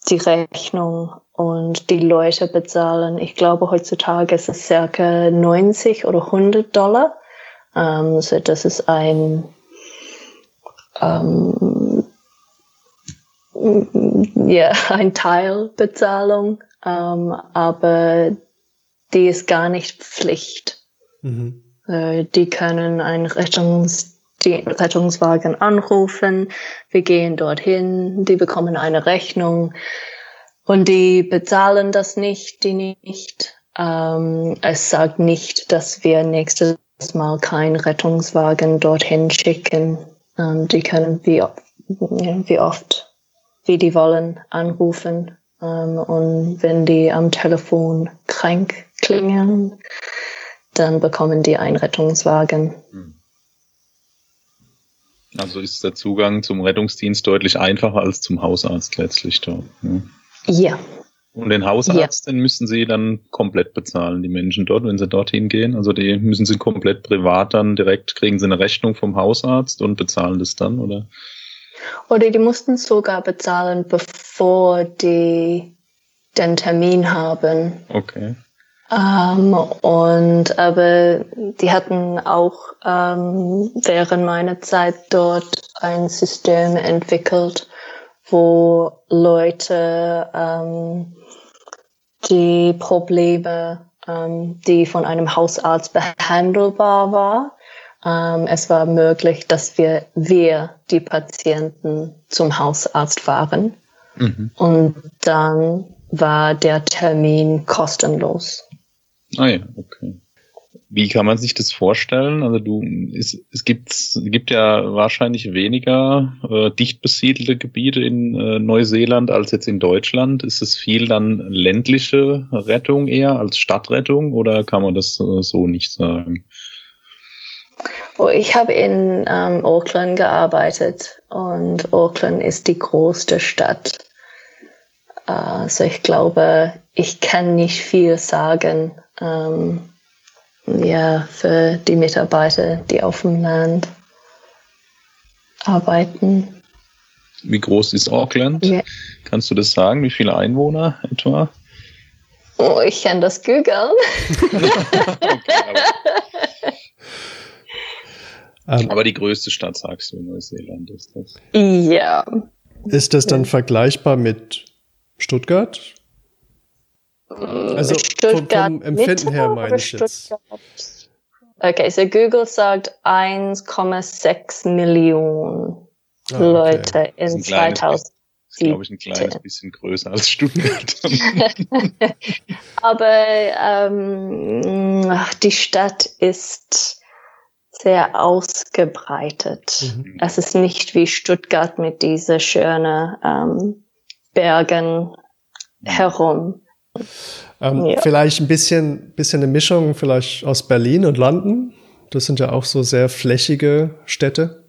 die Rechnung und die Leute bezahlen, ich glaube heutzutage ist es circa 90 oder 100 Dollar. Ähm, so das ist ein ähm, ja, [LAUGHS] ein Teilbezahlung, ähm, aber die ist gar nicht Pflicht. Mhm. Äh, die können einen Rettungs Rettungswagen anrufen, wir gehen dorthin, die bekommen eine Rechnung und die bezahlen das nicht, die nicht. Ähm, es sagt nicht, dass wir nächstes Mal keinen Rettungswagen dorthin schicken. Ähm, die können wie, wie oft, wie die wollen, anrufen. Ähm, und wenn die am Telefon krank klingen, dann bekommen die einen Rettungswagen. Hm. Also ist der Zugang zum Rettungsdienst deutlich einfacher als zum Hausarzt letztlich dort. Ne? Ja. Und den Hausarzt, ja. den müssen sie dann komplett bezahlen, die Menschen dort, wenn sie dorthin gehen. Also die müssen sie komplett privat dann direkt, kriegen sie eine Rechnung vom Hausarzt und bezahlen das dann, oder? Oder die mussten sogar bezahlen, bevor die den Termin haben. Okay. Ähm, und aber die hatten auch ähm, während meiner Zeit dort ein System entwickelt, wo Leute ähm, die Probleme, ähm, die von einem Hausarzt behandelbar war, ähm, es war möglich, dass wir wir die Patienten zum Hausarzt fahren mhm. und dann war der Termin kostenlos. Ah ja, okay. Wie kann man sich das vorstellen? Also du, es, es gibt, gibt ja wahrscheinlich weniger äh, dicht besiedelte Gebiete in äh, Neuseeland als jetzt in Deutschland. Ist es viel dann ländliche Rettung eher als Stadtrettung oder kann man das äh, so nicht sagen? Oh, ich habe in ähm, Auckland gearbeitet und Auckland ist die größte Stadt. Also ich glaube, ich kann nicht viel sagen ähm, ja, für die Mitarbeiter, die auf dem Land arbeiten. Wie groß ist Auckland? Ja. Kannst du das sagen? Wie viele Einwohner etwa? Oh, ich kann das googeln. [LAUGHS] okay, aber, die größte Stadt, sagst du, in Neuseeland ist das. Ja. Ist das dann vergleichbar mit Stuttgart? Also Stuttgart vom, vom Empfinden her meine ich jetzt. Okay, so Google sagt 1,6 Millionen ah, okay. Leute in 2000. Das ist, glaube ich, ein kleines bisschen größer als Stuttgart. [LAUGHS] Aber ähm, die Stadt ist sehr ausgebreitet. Mhm. Es ist nicht wie Stuttgart mit diesen schönen ähm, Bergen herum. Ähm, ja. Vielleicht ein bisschen, bisschen eine Mischung vielleicht aus Berlin und London. Das sind ja auch so sehr flächige Städte.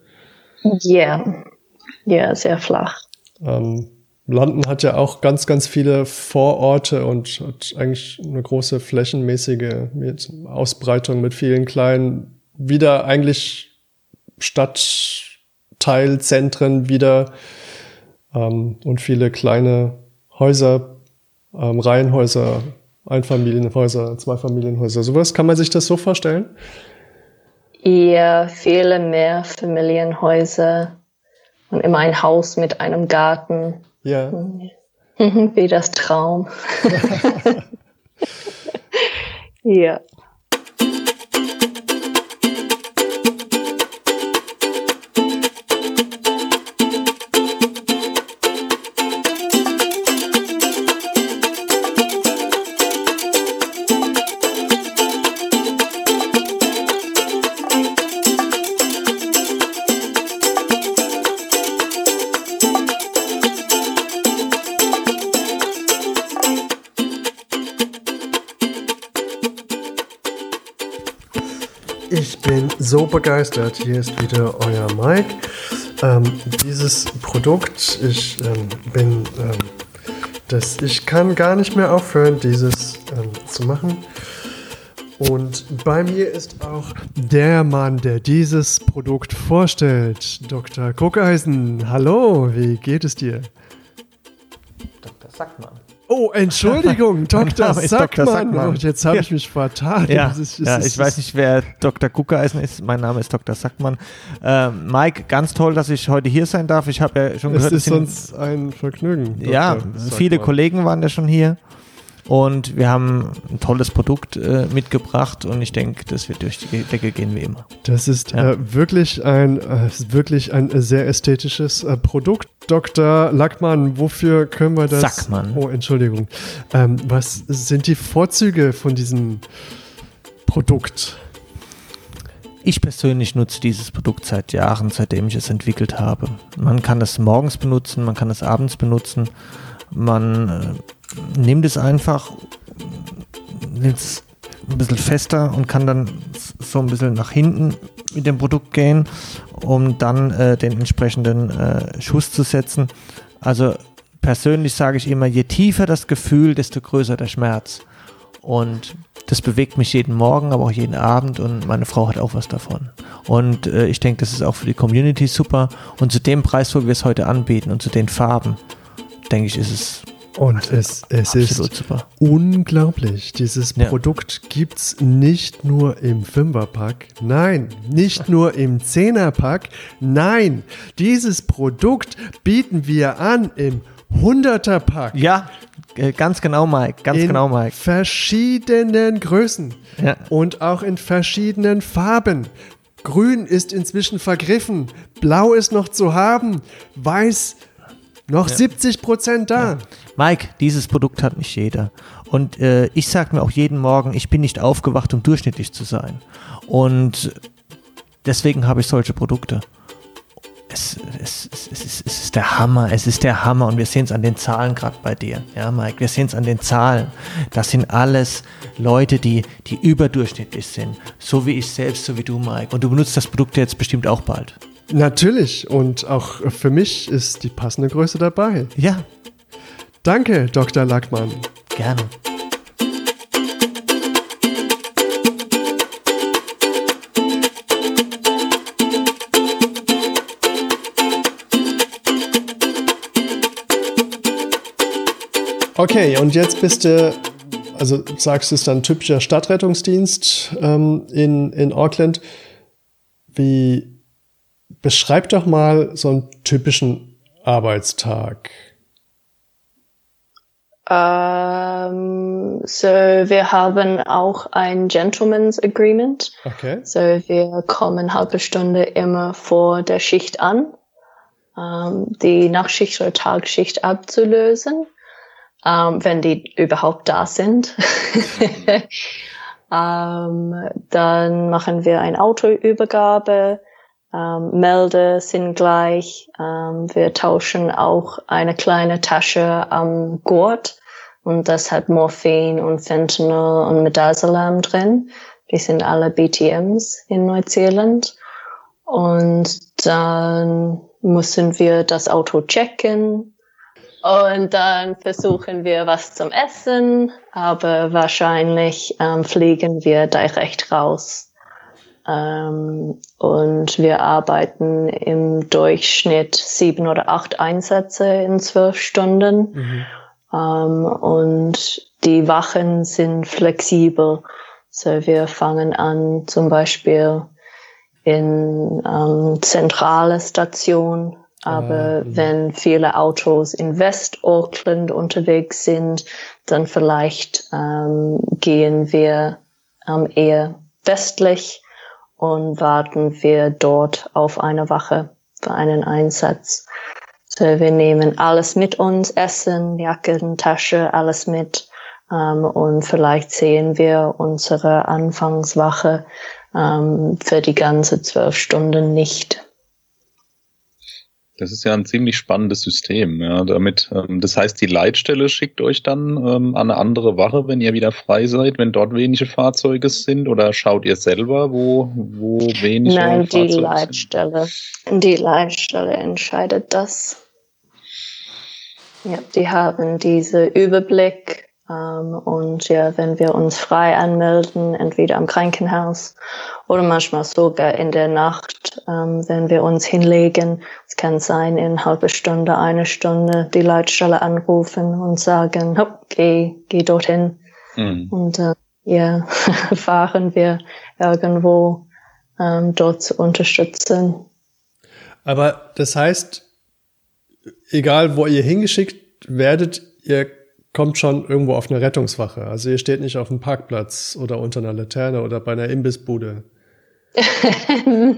Ja, yeah. ja, yeah, sehr flach. Ähm, London hat ja auch ganz, ganz viele Vororte und hat eigentlich eine große flächenmäßige Ausbreitung mit vielen kleinen, wieder eigentlich Stadtteilzentren wieder ähm, und viele kleine Häuser, ähm, Reihenhäuser, Einfamilienhäuser, Zweifamilienhäuser. Sowas kann man sich das so vorstellen? Eher viele mehr Familienhäuser und immer ein Haus mit einem Garten. Ja. [LAUGHS] Wie das Traum. [LAUGHS] ja. So begeistert. Hier ist wieder euer Mike. ähm, dieses Produkt, ich ähm, bin, ähm, das, ich kann gar nicht mehr aufhören, dieses ähm, zu machen. Und bei mir ist auch der Mann, der dieses Produkt vorstellt, Dr. Guckeisen. Hallo, wie geht es dir? Dr. Sackmann. Oh, Entschuldigung, [LAUGHS] Dr. Sackmann. Dr. Sackmann. Und jetzt habe ich mich vertan. Ja, ist, ja ich weiß nicht, wer Dr. Guckeisen ist. Mein Name ist Dr. Sackmann. Äh, Mike, ganz toll, dass ich heute hier sein darf. Ich habe ja schon gehört, es ist uns ein Vergnügen. Dr. Ja, Sackmann. viele Kollegen waren ja schon hier. Und wir haben ein tolles Produkt äh, mitgebracht und ich denke, das wird durch die Decke gehen wie immer. Das ist ja. äh, wirklich, ein, äh, wirklich ein sehr ästhetisches äh, Produkt. Dr. Lackmann, wofür können wir das? Sackmann. Oh, Entschuldigung. Ähm, was sind die Vorzüge von diesem Produkt? Ich persönlich nutze dieses Produkt seit Jahren, seitdem ich es entwickelt habe. Man kann es morgens benutzen, man kann es abends benutzen. Man nimmt es einfach, nimmt es ein bisschen fester und kann dann so ein bisschen nach hinten mit dem Produkt gehen, um dann äh, den entsprechenden äh, Schuss zu setzen. Also persönlich sage ich immer, je tiefer das Gefühl, desto größer der Schmerz. Und das bewegt mich jeden Morgen, aber auch jeden Abend und meine Frau hat auch was davon. Und äh, ich denke, das ist auch für die Community super. Und zu dem Preis, wo wir es heute anbieten und zu den Farben, denke ich, ist es. Und es, es ist super. unglaublich. Dieses ja. Produkt gibt es nicht nur im Fünferpack, nein, nicht nur im Zehnerpack, nein, dieses Produkt bieten wir an im Hunderterpack. Ja, äh, ganz genau, Mike. Ganz in genau, Mike. Verschiedenen Größen ja. und auch in verschiedenen Farben. Grün ist inzwischen vergriffen, Blau ist noch zu haben, Weiß noch ja. 70 Prozent da. Ja. Mike, dieses Produkt hat nicht jeder. Und äh, ich sage mir auch jeden Morgen, ich bin nicht aufgewacht, um durchschnittlich zu sein. Und deswegen habe ich solche Produkte. Es, es, es, es, ist, es ist der Hammer, es ist der Hammer und wir sehen es an den Zahlen gerade bei dir, ja Mike, wir sehen es an den Zahlen. Das sind alles Leute, die, die überdurchschnittlich sind, so wie ich selbst, so wie du Mike. Und du benutzt das Produkt jetzt bestimmt auch bald. Natürlich. Und auch für mich ist die passende Größe dabei. Ja. Danke, Dr. Lackmann. Gerne. Okay, und jetzt bist du, also sagst du, es ist dann typischer Stadtrettungsdienst ähm, in, in Auckland. Wie Beschreib doch mal so einen typischen Arbeitstag. Um, ähm, so wir haben auch ein Gentleman's Agreement. Okay. So wir kommen halbe Stunde immer vor der Schicht an, um, ähm, die Nachtschicht oder Tagschicht abzulösen, um, ähm, wenn die überhaupt da sind. [LAUGHS] dann machen wir eine Autoübergabe ähm, Melde sind gleich. Ähm, wir tauschen auch eine kleine Tasche am Gurt und das hat Morphin und Fentanyl und Midazolam drin. Die sind alle BTMs in Neuseeland. Und dann müssen wir das Auto checken. Und dann versuchen wir was zum Essen, aber wahrscheinlich ähm, fliegen wir direkt raus ähm, und wir arbeiten im Durchschnitt sieben oder acht Einsätze in zwölf Stunden. Mhm. Ähm, und die Wachen sind flexibel. So wir fangen an zum Beispiel in ähm, zentrale Station. Aber mhm. wenn viele Autos in West Auckland unterwegs sind, dann vielleicht ähm, gehen wir ähm, eher westlich und warten wir dort auf eine Wache für einen Einsatz. So, wir nehmen alles mit uns, Essen, Jacken, Tasche, alles mit. Ähm, und vielleicht sehen wir unsere Anfangswache ähm, für die ganze zwölf Stunden nicht. Das ist ja ein ziemlich spannendes System. Ja, damit, ähm, das heißt, die Leitstelle schickt euch dann ähm, an eine andere Wache, wenn ihr wieder frei seid, wenn dort wenige Fahrzeuge sind, oder schaut ihr selber, wo, wo wenige Nein, Fahrzeuge die Leitstelle. Die Leitstelle entscheidet das. Ja, die haben diese Überblick und ja, wenn wir uns frei anmelden, entweder am Krankenhaus oder manchmal sogar in der Nacht, ähm, wenn wir uns hinlegen, es kann sein, in halben Stunde, eine Stunde die Leitstelle anrufen und sagen, hopp, geh, geh dorthin. Mhm. Und äh, ja, [LAUGHS] fahren wir irgendwo ähm, dort zu unterstützen. Aber das heißt, egal wo ihr hingeschickt werdet, ihr kommt schon irgendwo auf eine Rettungswache. Also ihr steht nicht auf dem Parkplatz oder unter einer Laterne oder bei einer Imbissbude. [LAUGHS]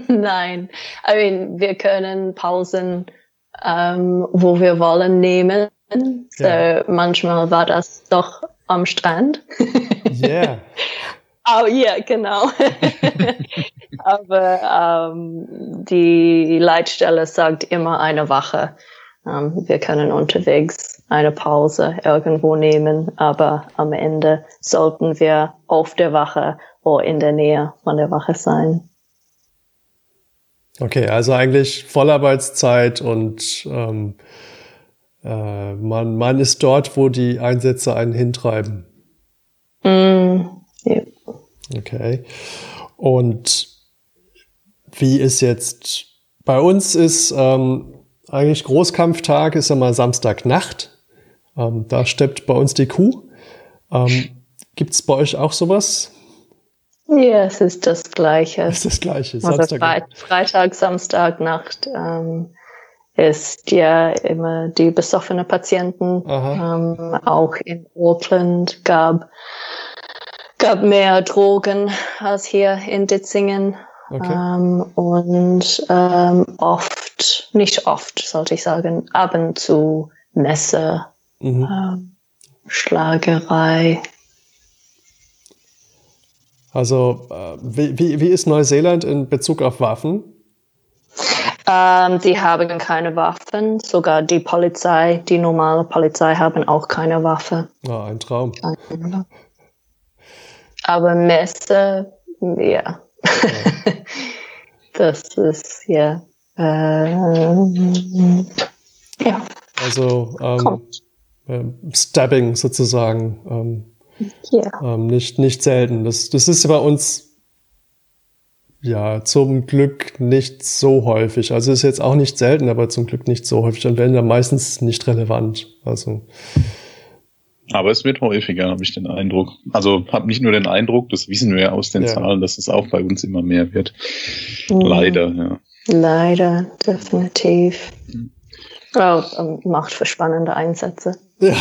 Nein, I mean, wir können Pausen, ähm, wo wir wollen, nehmen. So. Manchmal war das doch am Strand. [LAUGHS] Yeah. Oh ja, genau. [LAUGHS] Aber ähm, die Leitstelle sagt immer eine Wache. Ähm, wir können unterwegs eine Pause irgendwo nehmen, aber am Ende sollten wir auf der Wache oder in der Nähe von der Wache sein. Okay, also eigentlich Vollarbeitszeit und ähm, äh, man, man ist dort, wo die Einsätze einen hintreiben. Mm, ja. Okay. Und wie ist jetzt bei uns ist ähm, eigentlich Großkampftag ist immer Samstagnacht. Ähm, da steppt bei uns die Kuh. Ähm, Gibt es bei euch auch sowas? ja, es ist das Gleiche. Das ist das gleiche. Also Samstag. Freit Freitag, Samstag, Nacht ähm, ist ja immer die besoffene Patienten. Ähm, auch in Auckland gab gab mehr Drogen als hier in Ditzingen. Okay. Ähm, und ähm, oft, nicht oft, sollte ich sagen, ab und zu Messer, Mhm. ähm, Schlagerei. Also äh, wie, wie, wie ist Neuseeland in Bezug auf Waffen? Ähm, die haben keine Waffen. Sogar die Polizei, die normale Polizei, haben auch keine Waffe. Ah, ein Traum. Aber Messer, ja. [LAUGHS] das ist, ja. Ähm, ja, Also ähm, kommt. Ähm, Stabbing sozusagen. Ähm, Ja. Ähm, nicht, nicht selten. Das, das ist bei uns ja zum Glück nicht so häufig. Also ist jetzt auch nicht selten, aber zum Glück nicht so häufig und werden dann meistens nicht relevant. Also Aber es wird häufiger, habe ich den Eindruck. Also habe nicht nur den Eindruck, das wissen wir ja aus den Ja. Zahlen, dass es auch bei uns immer mehr wird. Mhm. Leider, ja. Leider, definitiv. Oh, ähm, macht für spannende Einsätze. Ja,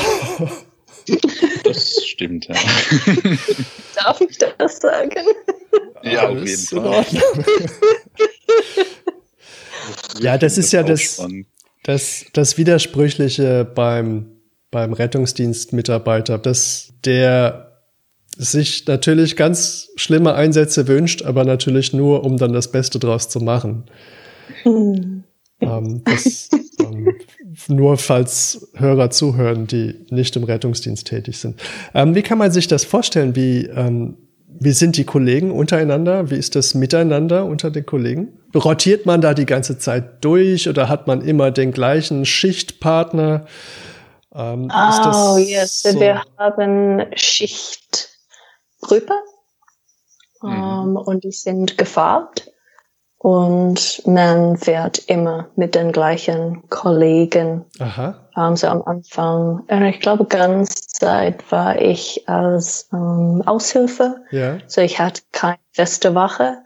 Das stimmt, ja. Darf ich das sagen? ja, auf jeden in Fall. Ordnung. ja, das ist ja das, das, das Widersprüchliche beim, beim Rettungsdienstmitarbeiter, dass der sich natürlich ganz schlimme Einsätze wünscht, aber natürlich nur, um dann das Beste draus zu machen. Hm. Ähm, das, ähm, nur falls Hörer zuhören, die nicht im Rettungsdienst tätig sind. Ähm, wie kann man sich das vorstellen? Wie, ähm, wie sind die Kollegen untereinander? Wie ist das Miteinander unter den Kollegen? Rotiert man da die ganze Zeit durch oder hat man immer den gleichen Schichtpartner? Ähm, Oh, yes. so- Wir haben Schichtgruppe Mhm. ähm, und die sind gefarbt. Und man fährt immer mit den gleichen Kollegen. Aha, Ähm, so am Anfang, äh, ich glaube, ganz Zeit war ich als ähm, Aushilfe. ja. So ich hatte keine feste Wache,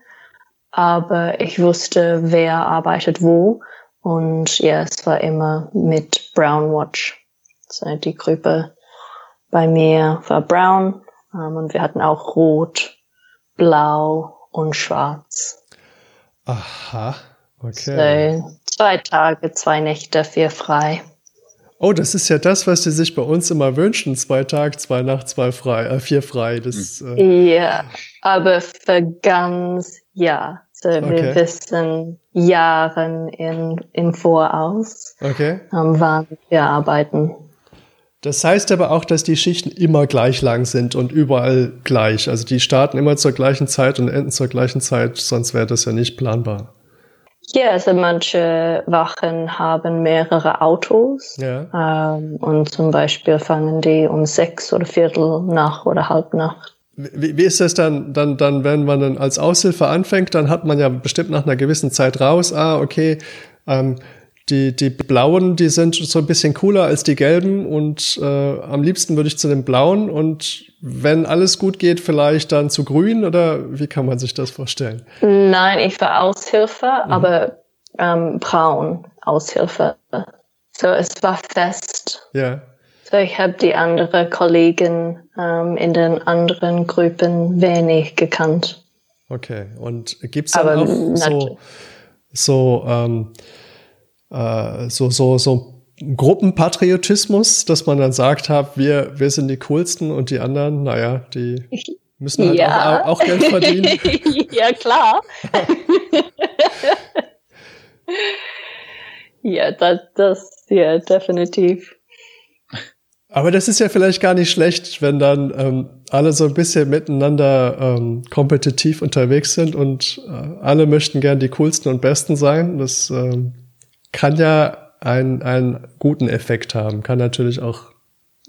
aber ich wusste, wer arbeitet wo. Und ja, es war immer mit Brown Watch. So die Gruppe bei mir war Brown ähm, und wir hatten auch Rot, Blau und Schwarz. Aha, okay. So zwei Tage, zwei Nächte, vier frei. Oh, das ist ja das, was die sich bei uns immer wünschen. Zwei Tag, zwei Nacht, zwei frei, äh, vier frei. Das, äh, Ja, aber für ganz, ja, So, okay. Wir wissen Jahren in, im Voraus, okay. ähm, wann wir arbeiten. Das heißt aber auch, dass die Schichten immer gleich lang sind und überall gleich. Also die starten immer zur gleichen Zeit und enden zur gleichen Zeit, sonst wäre das ja nicht planbar. Ja, also manche Wachen haben mehrere Autos. Ja. Ähm, und zum Beispiel fangen die um sechs oder Viertel nach oder halb nach. Wie, wie ist das dann, dann, dann, wenn man dann als Aushilfe anfängt, dann hat man ja bestimmt nach einer gewissen Zeit raus, ah, okay, ähm, die, die blauen, die sind so ein bisschen cooler als die gelben und äh, am liebsten würde ich zu den blauen und wenn alles gut geht, vielleicht dann zu grün oder wie kann man sich das vorstellen? Nein, ich war Aushilfe, mhm. aber ähm, braun Aushilfe. So, es war fest. Ja. So, ich habe die anderen Kollegen ähm, in den anderen Gruppen wenig gekannt. Okay, und gibt's dann aber auch so, so ähm, äh, so, so, so Gruppenpatriotismus, dass man dann sagt hat, wir, wir sind die coolsten und die anderen, naja, die müssen halt ja. auch, auch Geld verdienen. [LAUGHS] ja, klar. [LAUGHS] ja, das, das, ja, definitiv. Aber das ist ja vielleicht gar nicht schlecht, wenn dann ähm, alle so ein bisschen miteinander ähm, kompetitiv unterwegs sind und äh, alle möchten gern die coolsten und besten sein. Das ähm, kann ja einen, einen guten Effekt haben, kann natürlich auch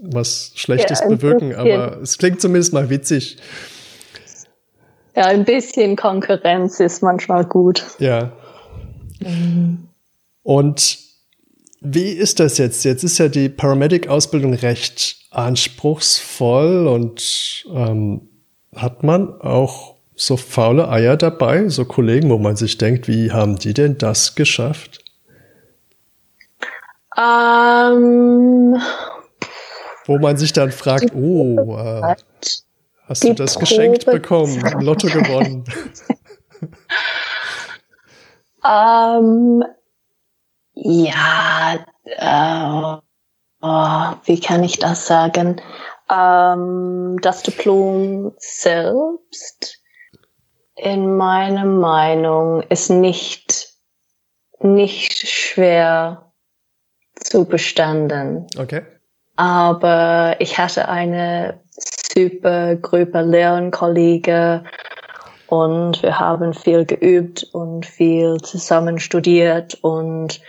was Schlechtes ja, bewirken, aber es klingt zumindest mal witzig. Ja, ein bisschen Konkurrenz ist manchmal gut. Ja. Mhm. Und wie ist das jetzt? Jetzt ist ja die Paramedic-Ausbildung recht anspruchsvoll und ähm, hat man auch so faule Eier dabei, so Kollegen, wo man sich denkt, wie haben die denn das geschafft? Ähm, Wo man sich dann fragt, oh, äh, hast du das geschenkt bekommen, Lotto gewonnen? [LAUGHS] ähm, ja, äh, oh, wie kann ich das sagen? Ähm, das Diplom selbst, in meiner Meinung, ist nicht, nicht schwer zu bestanden. Okay. Aber ich hatte eine super Gruppe Lernkollegen und wir haben viel geübt und viel zusammen studiert und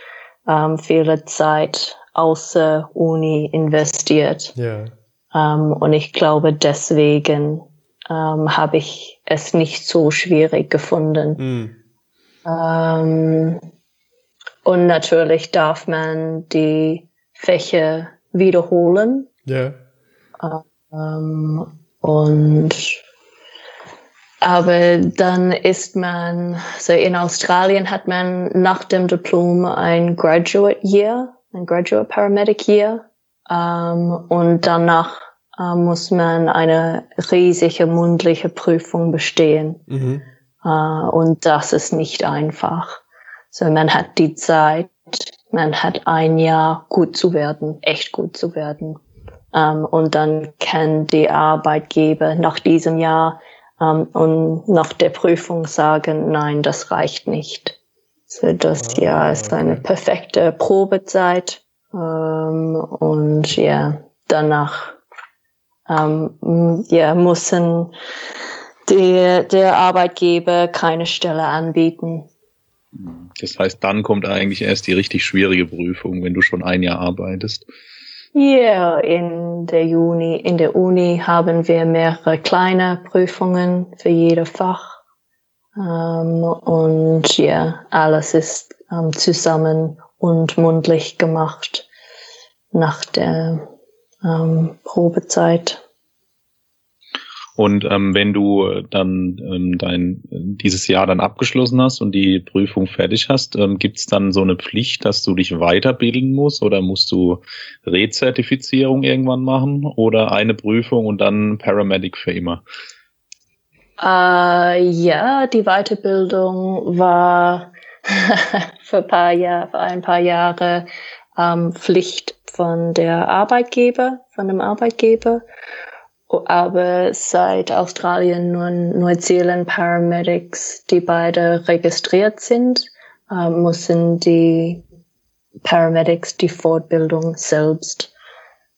ähm, viele Zeit außer Uni investiert. Yeah. Ähm, und ich glaube, deswegen ähm, habe ich es nicht so schwierig gefunden. Mm. Ähm, und natürlich darf man die Fächer wiederholen. Ja. Ähm, und aber dann ist man, so in Australien hat man nach dem Diplom ein Graduate Year, ein Graduate Paramedic Year. Ähm, und danach äh, muss man eine riesige mundliche Prüfung bestehen. Mhm. Äh, und das ist nicht einfach. So, man hat die Zeit, man hat ein Jahr gut zu werden, echt gut zu werden. Um, ähm, und dann kann die Arbeitgeber nach diesem Jahr um, ähm, und nach der Prüfung sagen, nein, das reicht nicht. So, das ah, Jahr ist eine perfekte Probezeit. Um, ähm, und ja, danach ja, müssen die, der Arbeitgeber keine Stelle anbieten. Das heißt, dann kommt eigentlich erst die richtig schwierige Prüfung, wenn du schon ein Jahr arbeitest. Ja, in der Juni, in der Uni haben wir mehrere kleine Prüfungen für jede Fach. Ähm, und ja, alles ist ähm, zusammen und mundlich gemacht nach der ähm, Probezeit. Und ähm, wenn du dann ähm, dein dieses Jahr dann abgeschlossen hast und die Prüfung fertig hast, ähm, gibt es dann so eine Pflicht, dass du dich weiterbilden musst oder musst du Rezertifizierung irgendwann machen oder eine Prüfung und dann Paramedic für immer? Äh, ja, die Weiterbildung war [LAUGHS] für, ein paar Jahr, für ein paar Jahre ähm, Pflicht von der Arbeitgeber, von dem Arbeitgeber. Aber seit Australien und Neuseeland Paramedics, die beide registriert sind, äh, müssen die Paramedics die Fortbildung selbst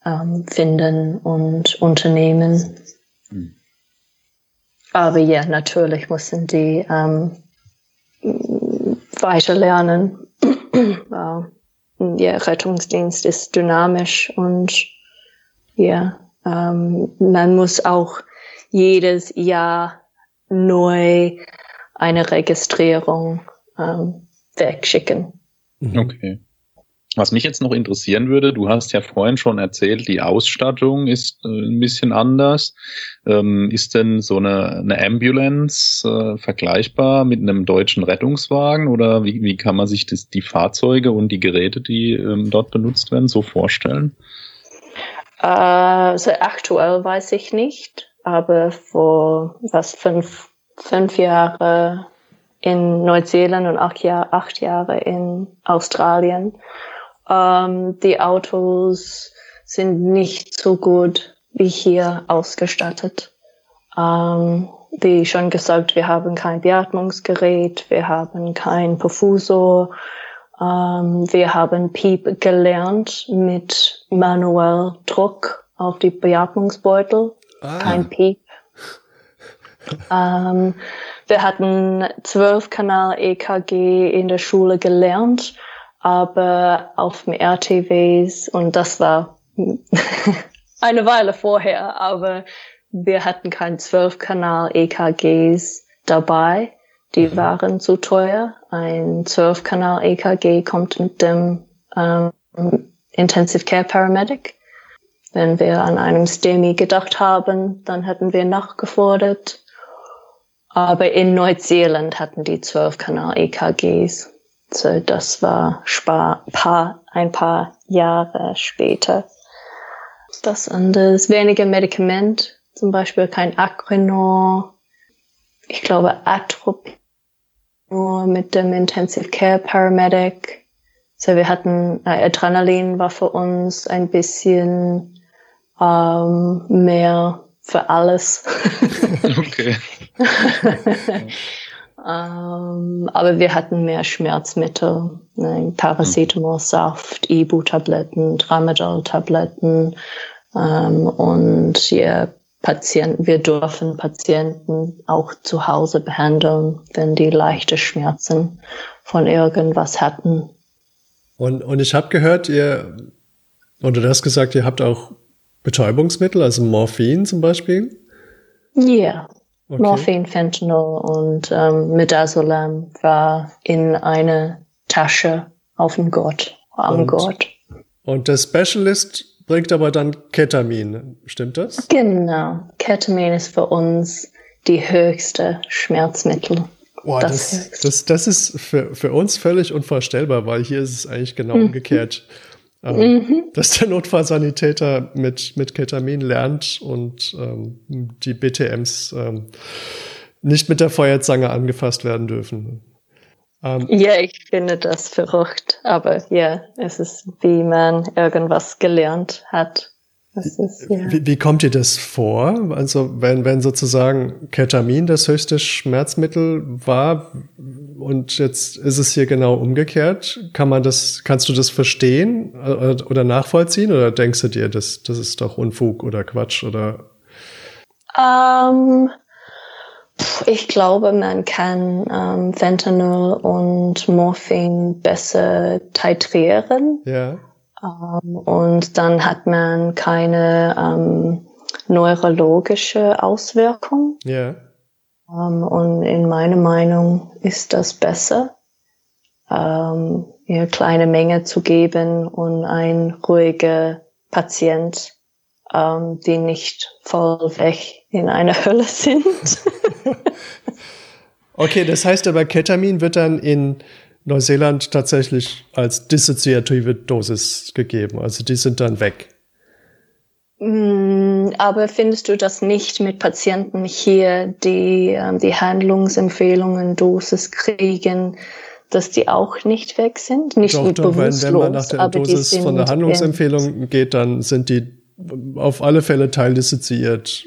ähm, finden und unternehmen. Mhm. Aber ja, natürlich müssen die ähm, weiter lernen. wow. [CLEARS THROAT] Ja, Rettungsdienst ist dynamisch und ja, ähm, man muss auch jedes Jahr neu eine Registrierung ähm, wegschicken. Mhm. Okay. Was mich jetzt noch interessieren würde, du hast ja vorhin schon erzählt, die Ausstattung ist äh, ein bisschen anders. Ähm, ist denn so eine, eine Ambulance äh, vergleichbar mit einem deutschen Rettungswagen oder wie, wie kann man sich das, die Fahrzeuge und die Geräte, die ähm, dort benutzt werden, so vorstellen? Äh, also aktuell weiß ich nicht, aber vor was fünf, fünf Jahre in Neuseeland und acht, Jahr, acht Jahre in Australien ähm, die Autos sind nicht so gut wie hier ausgestattet. Ähm, wie schon gesagt, wir haben kein Beatmungsgerät, wir haben kein Perfusor, ähm, wir haben Piep gelernt mit manuell Druck auf die Beatmungsbeutel, ah. kein Piep. ähm, wir hatten zwölf Kanal EKG in der Schule gelernt aber auf dem RTWs und das war [LAUGHS] eine Weile vorher, aber wir hatten kein 12-Kanal EKGs dabei. Die mhm. waren zu teuer. Ein 12-Kanal EKG kommt mit dem ähm, Intensive Care Paramedic. Wenn wir an einem STEMI gedacht haben, dann hätten wir nachgefordert. Aber in Neuseeland hatten die 12-Kanal EKGs. So, das war paar, ein paar Jahre später. Das andere ist weniger Medikament, zum Beispiel kein Acrinor, ich glaube Atropinor mit dem Intensive Care Paramedic. So, wir hatten äh, Adrenalin war für uns ein bisschen ähm, mehr für alles. [LAUGHS] okay. [LAUGHS] Ähm, aber wir hatten mehr Schmerzmittel, ne? Paracetamol-Saft, Ibu-Tabletten, Tramadol-Tabletten ähm, und ja, Patienten, wir dürfen Patienten auch zu Hause behandeln, wenn die leichte Schmerzen von irgendwas hatten. Und, und ich habe gehört, ihr, oder du hast gesagt, ihr habt auch Betäubungsmittel, also Morphin zum Beispiel? Ja. Yeah. Okay. Morphin, Fentanyl und ähm, Midazolam war in eine Tasche auf dem Gurt, am und, Gurt. Und der Specialist bringt aber dann Ketamin, stimmt das? Genau. Ketamin ist für uns die höchste Schmerzmittel. Boah, das, das, das, das, ist für, für uns völlig unvorstellbar, weil hier ist es eigentlich genau mhm. umgekehrt. Ähm, mhm. Dass der Notfallsanitäter mit, mit Ketamin lernt und ähm, die BTMs ähm, nicht mit der Feuerzange angefasst werden dürfen. Ähm, ja, ich finde das verrückt, aber ja, es ist, wie man irgendwas gelernt hat. Ist, ja. wie, wie, kommt dir das vor? Also wenn, wenn sozusagen Ketamin das höchste Schmerzmittel war und jetzt ist es hier genau umgekehrt, kann man das, kannst du das verstehen oder nachvollziehen oder denkst du dir, das, das ist doch Unfug oder Quatsch oder? Ähm, ich glaube, man kann ähm, Fentanyl und Morphin besser titrieren. Ja. Ähm, und dann hat man keine ähm, neurologische Auswirkung. Ja. Ähm, und in meiner Meinung ist das besser, ähm, eine kleine Menge zu geben und ein ruhiger Patient, ähm, die nicht voll weg in einer [LAUGHS] Hölle sind. [LAUGHS] okay, das heißt aber, Ketamin wird dann in Neuseeland tatsächlich als dissoziative Dosis gegeben. Also die sind dann weg. Mm, aber findest du das nicht mit Patienten hier, die ähm, die Handlungsempfehlungen Dosis kriegen, dass die auch nicht weg sind? Nicht doch, doch, wenn, wenn man nach der Dosis von der Handlungsempfehlung geht, dann sind die auf alle Fälle teildissoziiert.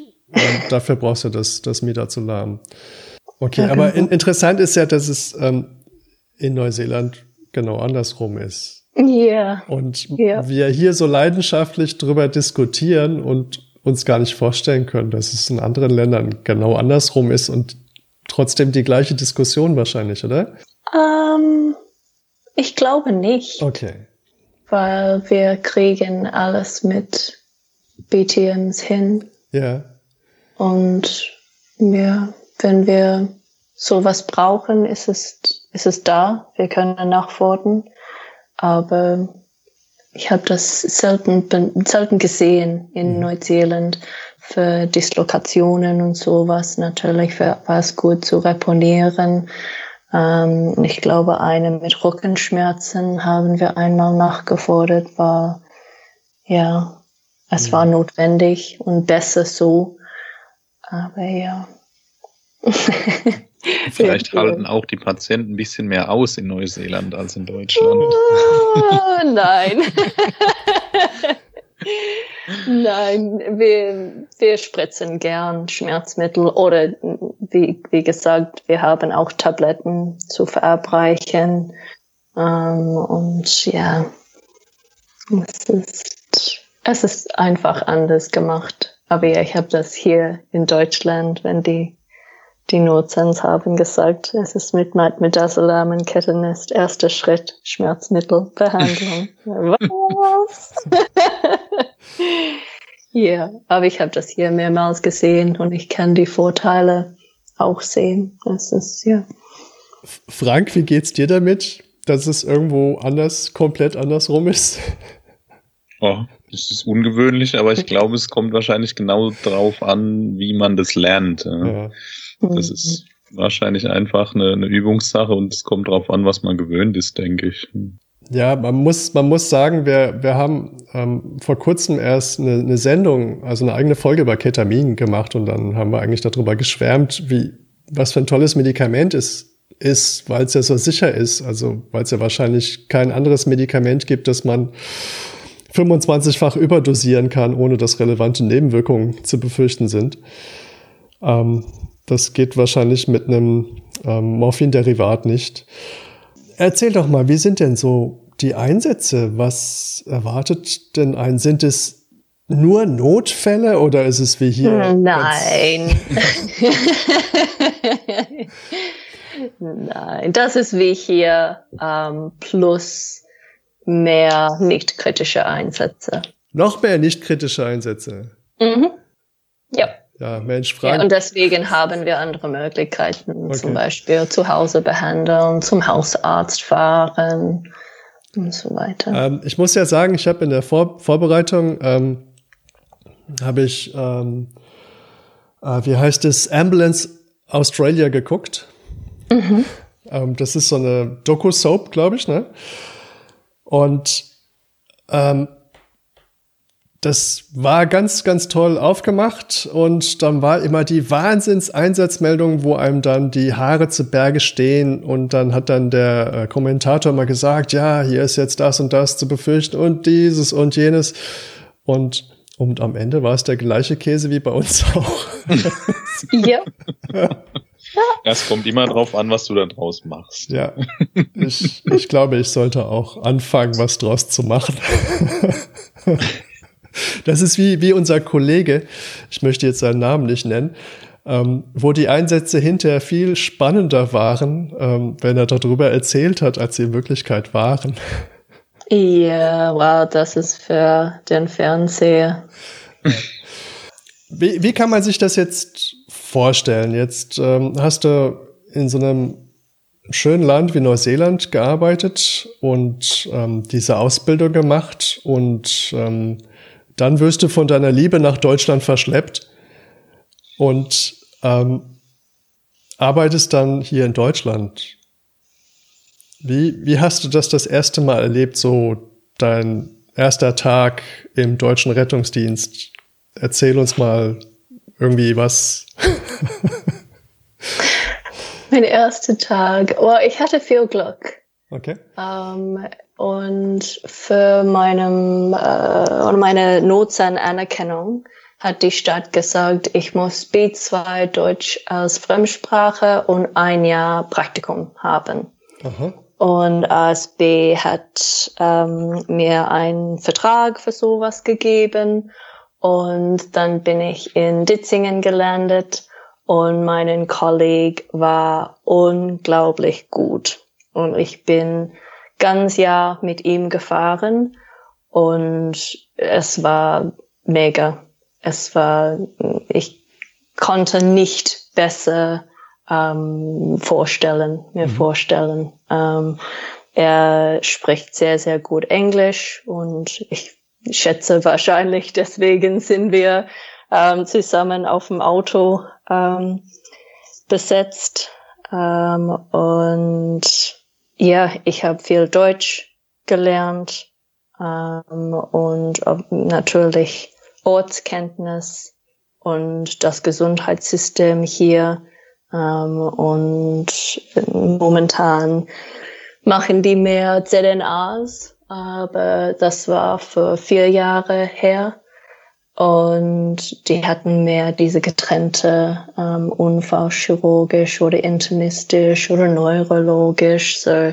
Dafür brauchst du das, das Midazolam. Okay, aber in, interessant ist ja, dass es ähm, in Neuseeland genau andersrum ist. Ja. Yeah. Und yeah. wir hier so leidenschaftlich drüber diskutieren und uns gar nicht vorstellen können, dass es in anderen Ländern genau andersrum ist und trotzdem die gleiche Diskussion wahrscheinlich, oder? Ähm, ich glaube nicht. Okay. Weil wir kriegen alles mit BTMs hin. Ja. Und ja, wenn wir sowas brauchen, ist es, ist es da. Wir können nachfordern. Aber ich habe das selten, selten gesehen in mhm. Neuseeland für Dislokationen und sowas. Natürlich war es gut zu reponieren. Ähm, ich glaube, eine mit Rückenschmerzen haben wir einmal nachgefordert, war, ja, es mhm. war notwendig und besser so. Aber ja. [LAUGHS] [LAUGHS] Vielleicht halten auch die Patienten ein bisschen mehr aus in Neuseeland als in Deutschland. Oh, [LAUGHS] nein. [LAUGHS] nein, wir, wir spritzen gern Schmerzmittel oder wie, wie gesagt, wir haben auch Tabletten zu verabreichen. Ähm, und ja, es ist, es ist einfach anders gemacht. Aber ja, ich habe das hier in Deutschland, wenn die die Nozens haben gesagt, es ist mit Midazolam und Kettenest erster Schritt Schmerzmittelbehandlung. [LAUGHS] Was? [LAUGHS] ja, aber ich habe das hier mehrmals gesehen und ich kann die Vorteile auch sehen. Das ist ja. Frank, wie geht's dir damit, dass es irgendwo anders, komplett andersrum ist? [LAUGHS] Oh, das ist ungewöhnlich, aber ich glaube, es kommt wahrscheinlich genau darauf an, wie man das lernt. Ja. Das ist wahrscheinlich einfach eine, eine Übungssache und es kommt darauf an, was man gewöhnt ist, denke ich. Ja, man muss, man muss sagen, wir, wir haben ähm, vor kurzem erst eine, eine Sendung, also eine eigene Folge über Ketamin gemacht und dann haben wir eigentlich darüber geschwärmt, wie, was für ein tolles Medikament es ist, weil es ja so sicher ist. Also, weil es ja wahrscheinlich kein anderes Medikament gibt, das man 25-fach überdosieren kann, ohne dass relevante Nebenwirkungen zu befürchten sind. Ähm, das geht wahrscheinlich mit einem ähm, Morphinderivat nicht. Erzähl doch mal, wie sind denn so die Einsätze? Was erwartet denn ein? Sind es nur Notfälle oder ist es wie hier? Nein. [LAUGHS] Nein, das ist wie hier ähm, plus mehr nicht kritische Einsätze. Noch mehr nicht kritische Einsätze. Mhm. Ja. Ja, Mensch, Frank. Ja, und deswegen haben wir andere Möglichkeiten, okay. zum Beispiel zu Hause behandeln, zum Hausarzt fahren und so weiter. Ähm, ich muss ja sagen, ich habe in der Vor Vorbereitung ähm, habe ich, ähm, äh, wie heißt es, Ambulance Australia geguckt. Mhm. Ähm, das ist so eine Doku-Soap, glaube ich, ne? Und ähm, das war ganz, ganz toll aufgemacht und dann war immer die Wahnsinnseinsatzmeldung, wo einem dann die Haare zu Berge stehen und dann hat dann der äh, Kommentator mal gesagt, ja, hier ist jetzt das und das zu befürchten und dieses und jenes und und am Ende war es der gleiche Käse wie bei uns [LAUGHS] auch. ja. [LAUGHS] Es kommt immer drauf an, was du da draus machst. Ja. Ich, ich glaube, ich sollte auch anfangen, was draus zu machen. [LAUGHS] Das ist wie, wie unser Kollege, ich möchte jetzt seinen Namen nicht nennen, ähm, wo die Einsätze hinterher viel spannender waren, ähm, wenn er darüber erzählt hat, als sie in Wirklichkeit waren. Ja, wow, das ist für den Fernseher. Wie, wie kann man sich das jetzt vorstellen? Jetzt ähm, hast du in so einem schönen Land wie Neuseeland gearbeitet und ähm, diese Ausbildung gemacht und ähm, dann wirst du von deiner Liebe nach Deutschland verschleppt und ähm, arbeitest dann hier in Deutschland. Wie, wie hast du das das erste Mal erlebt, so dein erster Tag im deutschen Rettungsdienst? Erzähl uns mal irgendwie was. [LAUGHS] mein erster Tag. Oh, ich hatte viel Glück. Okay. Ähm, und für meinem, äh, meine Notsan-Anerkennung hat die Stadt gesagt, ich muss B2 Deutsch als Fremdsprache und ein Jahr Praktikum haben. Aha. Und ASB hat ähm, mir einen Vertrag für sowas gegeben. Und dann bin ich in Ditzingen gelandet und mein Kollege war unglaublich gut. Und ich bin ganz Jahr mit ihm gefahren und es war mega. Es war, ich konnte nicht besser ähm, vorstellen, mir mhm. vorstellen. Ähm, er spricht sehr, sehr gut Englisch und ich schätze wahrscheinlich [LAUGHS] deswegen sind wir ähm, zusammen auf dem Auto ähm, besetzt. Ähm, und ja, ich habe viel Deutsch gelernt ähm, und natürlich Ortskenntnis und das Gesundheitssystem hier. Ähm, und momentan machen die mehr ZNAs, aber das war für vier Jahre her. Und die hatten mehr diese getrennte ähm, Unfallchirurgisch oder internistisch oder neurologisch. So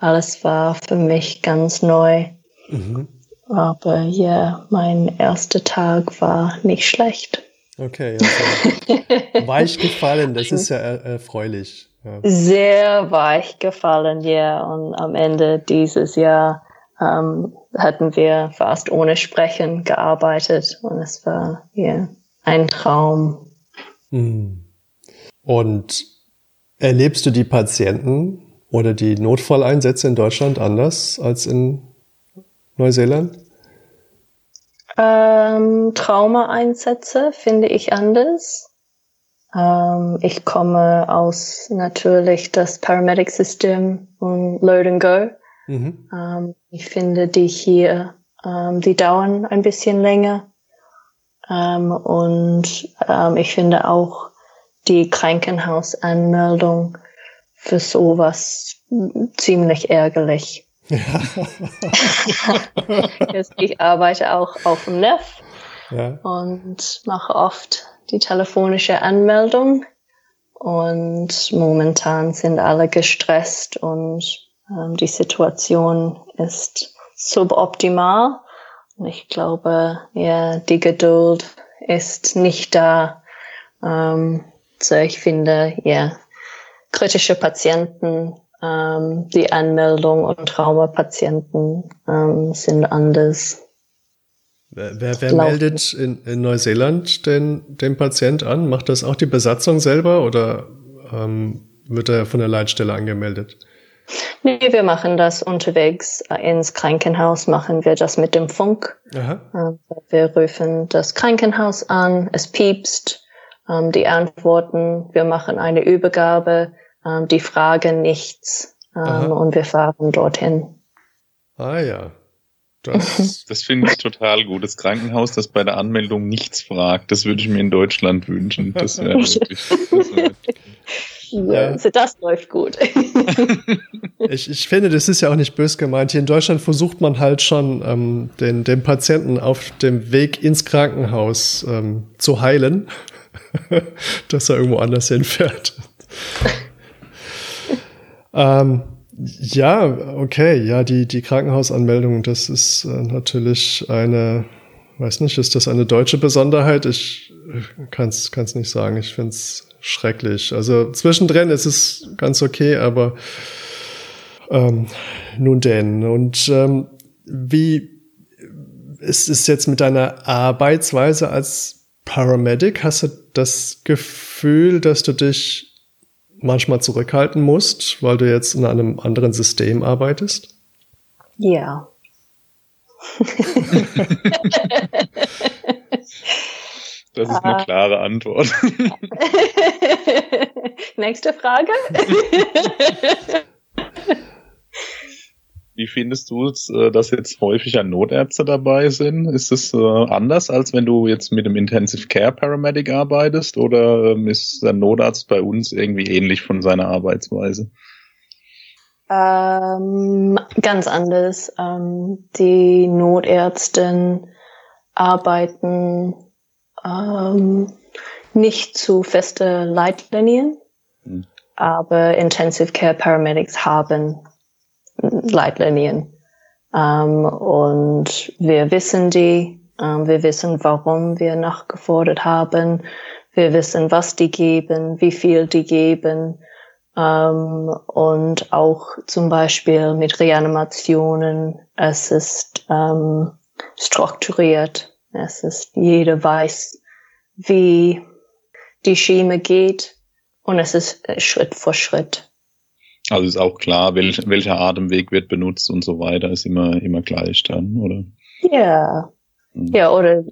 alles war für mich ganz neu. Mhm. Aber ja, mein erster Tag war nicht schlecht. Okay, also [LAUGHS] weich gefallen, das ist ja erfreulich. Ja. Sehr weich gefallen, ja. Und am Ende dieses Jahr ähm, hatten wir fast ohne Sprechen gearbeitet und es war ja ein Traum. Hm. Und erlebst du die Patienten oder die Notfalleinsätze in Deutschland anders als in Neuseeland? Ähm, Traumaeinsätze finde ich anders. Ähm, ich komme aus natürlich das Paramedic-System und Load and Go. Mhm. Ähm, ich finde die hier, ähm, die dauern ein bisschen länger. Ähm, und ähm, ich finde auch die Krankenhausanmeldung für sowas ziemlich ärgerlich. Ja. [LAUGHS] [LAUGHS] ich arbeite auch auf dem NEF ja. und mache oft die telefonische Anmeldung. Und momentan sind alle gestresst und die Situation ist suboptimal. Und ich glaube, ja, die Geduld ist nicht da. Ähm, so ich finde, ja, kritische Patienten, ähm, die Anmeldung und Traumapatienten ähm, sind anders. Wer, wer, wer meldet in, in, Neuseeland den, den Patient an? Macht das auch die Besatzung selber oder ähm, wird er von der Leitstelle angemeldet? Nee, wir machen das unterwegs ins Krankenhaus, machen wir das mit dem Funk. Aha. Ähm, wir rufen das Krankenhaus an, es piepst, ähm, die antworten, wir machen eine Übergabe, ähm, die fragen nichts und wir fahren dorthin. Ah ja. Das, [LAUGHS] das finde ich total gut. Das Krankenhaus, das bei der Anmeldung nichts fragt, das würde ich mir in Deutschland wünschen. Das wäre [LAUGHS] wirklich. Das wär ja. Das läuft gut. [LAUGHS] ich, ich finde, das ist ja auch nicht bös gemeint. Hier in Deutschland versucht man halt schon, ähm, den, den Patienten auf dem Weg ins Krankenhaus ähm, zu heilen, dass er irgendwo anders hinfährt. ähm, ja, okay, ja, die, die Krankenhausanmeldung, das ist äh, natürlich eine, weiß nicht, ist das eine deutsche Besonderheit? Ich kann es nicht sagen. Ich finde es schrecklich. Also zwischendrin ist es ganz okay, aber ähm, nun denn. Und ähm, wie ist es jetzt mit deiner Arbeitsweise als Paramedic? Hast du das Gefühl, dass du dich manchmal zurückhalten musst, weil du jetzt in einem anderen System arbeitest? Ja. [LAUGHS] Das ist eine klare Antwort. [LAUGHS] Nächste Frage. [LAUGHS] Wie findest du es, äh, dass jetzt häufiger Notärzte dabei sind? Ist es äh, anders, als wenn du jetzt mit einem Intensive Care Paramedic arbeitest? Oder ähm, ist der Notarzt bei uns irgendwie ähnlich von seiner Arbeitsweise? Ähm, ganz anders. Ähm, die Notärzten arbeiten ähm, nicht zu feste Leitlinien, hm. aber Intensive Care Paramedics haben Leitlinien. Ähm, und wir wissen die, ähm, wir wissen, warum wir nachgefordert haben, wir wissen, was die geben, wie viel die geben. Ähm, und auch zum Beispiel mit Reanimationen, es ist ähm, strukturiert. Es ist, jeder weiß, wie die Schema geht und es ist äh, Schritt für Schritt. Also ist auch klar, welch, welcher Atemweg wird benutzt und so weiter, ist immer, immer gleich dann, oder? Ja. Mhm. Ja, oder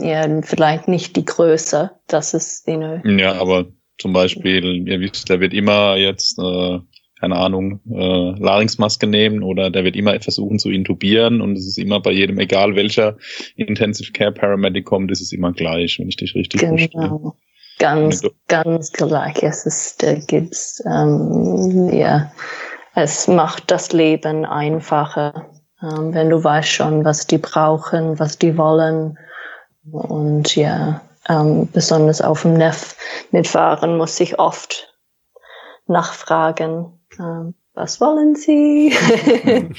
ja, vielleicht nicht die Größe, das ist, you know. Ja, aber zum Beispiel, ihr wisst, der wird immer jetzt, äh, keine Ahnung, äh, Larynxmaske nehmen oder der wird immer versuchen zu intubieren und es ist immer bei jedem, egal welcher Intensive Care Paramedic kommt, ist es immer gleich, wenn ich dich richtig genau. verstehe. Ganz, ganz gleich. Es ist, da gibt's, ähm, ja, es macht das Leben einfacher, ähm, wenn du weißt schon, was die brauchen, was die wollen. Und ja, ähm, besonders auf dem Neff mitfahren muss ich oft nachfragen, ähm, was wollen Sie? [LAUGHS]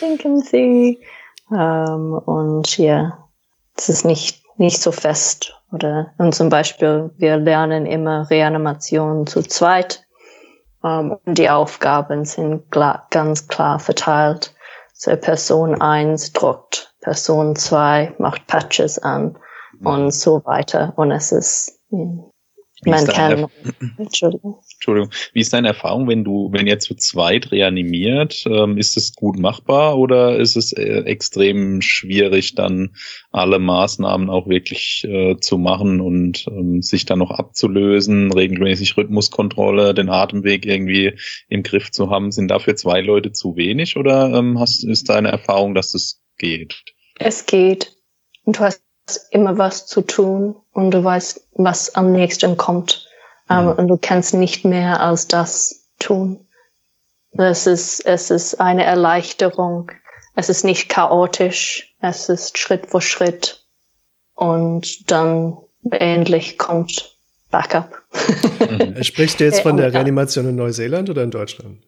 Denken Sie? Ähm, und ja, es ist nicht, nicht so fest oder und zum Beispiel, wir lernen immer Reanimation zu zweit. Um, ähm, die Aufgaben sind klar, ganz klar verteilt. So Person eins druckt, Person zwei macht Patches an und so weiter. Und es ist, man kann, Entschuldigung. Entschuldigung. Wie ist deine Erfahrung, wenn du, wenn ihr zu zweit reanimiert, ähm, ist es gut machbar oder ist es äh, extrem schwierig, dann alle Maßnahmen auch wirklich äh, zu machen und ähm, sich dann noch abzulösen, regelmäßig Rhythmuskontrolle, den Atemweg irgendwie im Griff zu haben? Sind dafür zwei Leute zu wenig oder ähm, hast, ist deine Erfahrung, dass das geht? Es geht. Und du hast immer was zu tun und du weißt, was am nächsten kommt. Um, mhm. Und du kannst nicht mehr als das tun. Es ist, es ist eine Erleichterung. Es ist nicht chaotisch. Es ist Schritt für Schritt. Und dann endlich kommt Backup. Mhm. [LAUGHS] Sprichst du jetzt von der Reanimation in Neuseeland oder in Deutschland?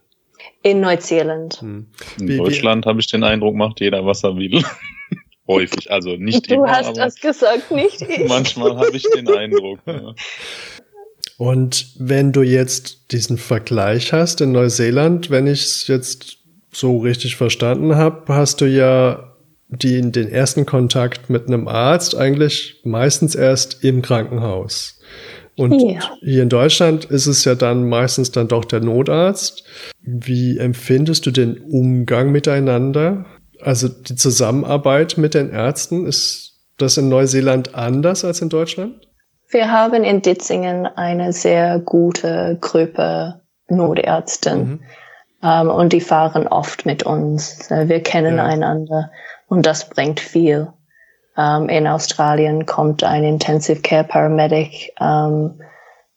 In Neuseeland. Hm. In Deutschland habe ich den Eindruck, macht jeder, was er will. [LAUGHS] Häufig, also nicht du immer. Du hast das gesagt, nicht ich. Manchmal habe ich den Eindruck. Ja. [LAUGHS] Und wenn du jetzt diesen Vergleich hast in Neuseeland, wenn ich es jetzt so richtig verstanden habe, hast du ja die, den ersten Kontakt mit einem Arzt eigentlich meistens erst im Krankenhaus. Und ja. hier in Deutschland ist es ja dann meistens dann doch der Notarzt. Wie empfindest du den Umgang miteinander? Also die Zusammenarbeit mit den Ärzten, ist das in Neuseeland anders als in Deutschland? Wir haben in Ditzingen eine sehr gute Gruppe Notärzte. Mhm. Um, und die fahren oft mit uns. Wir kennen ja. einander und das bringt viel. Um, in Australien kommt ein Intensive Care Paramedic, um,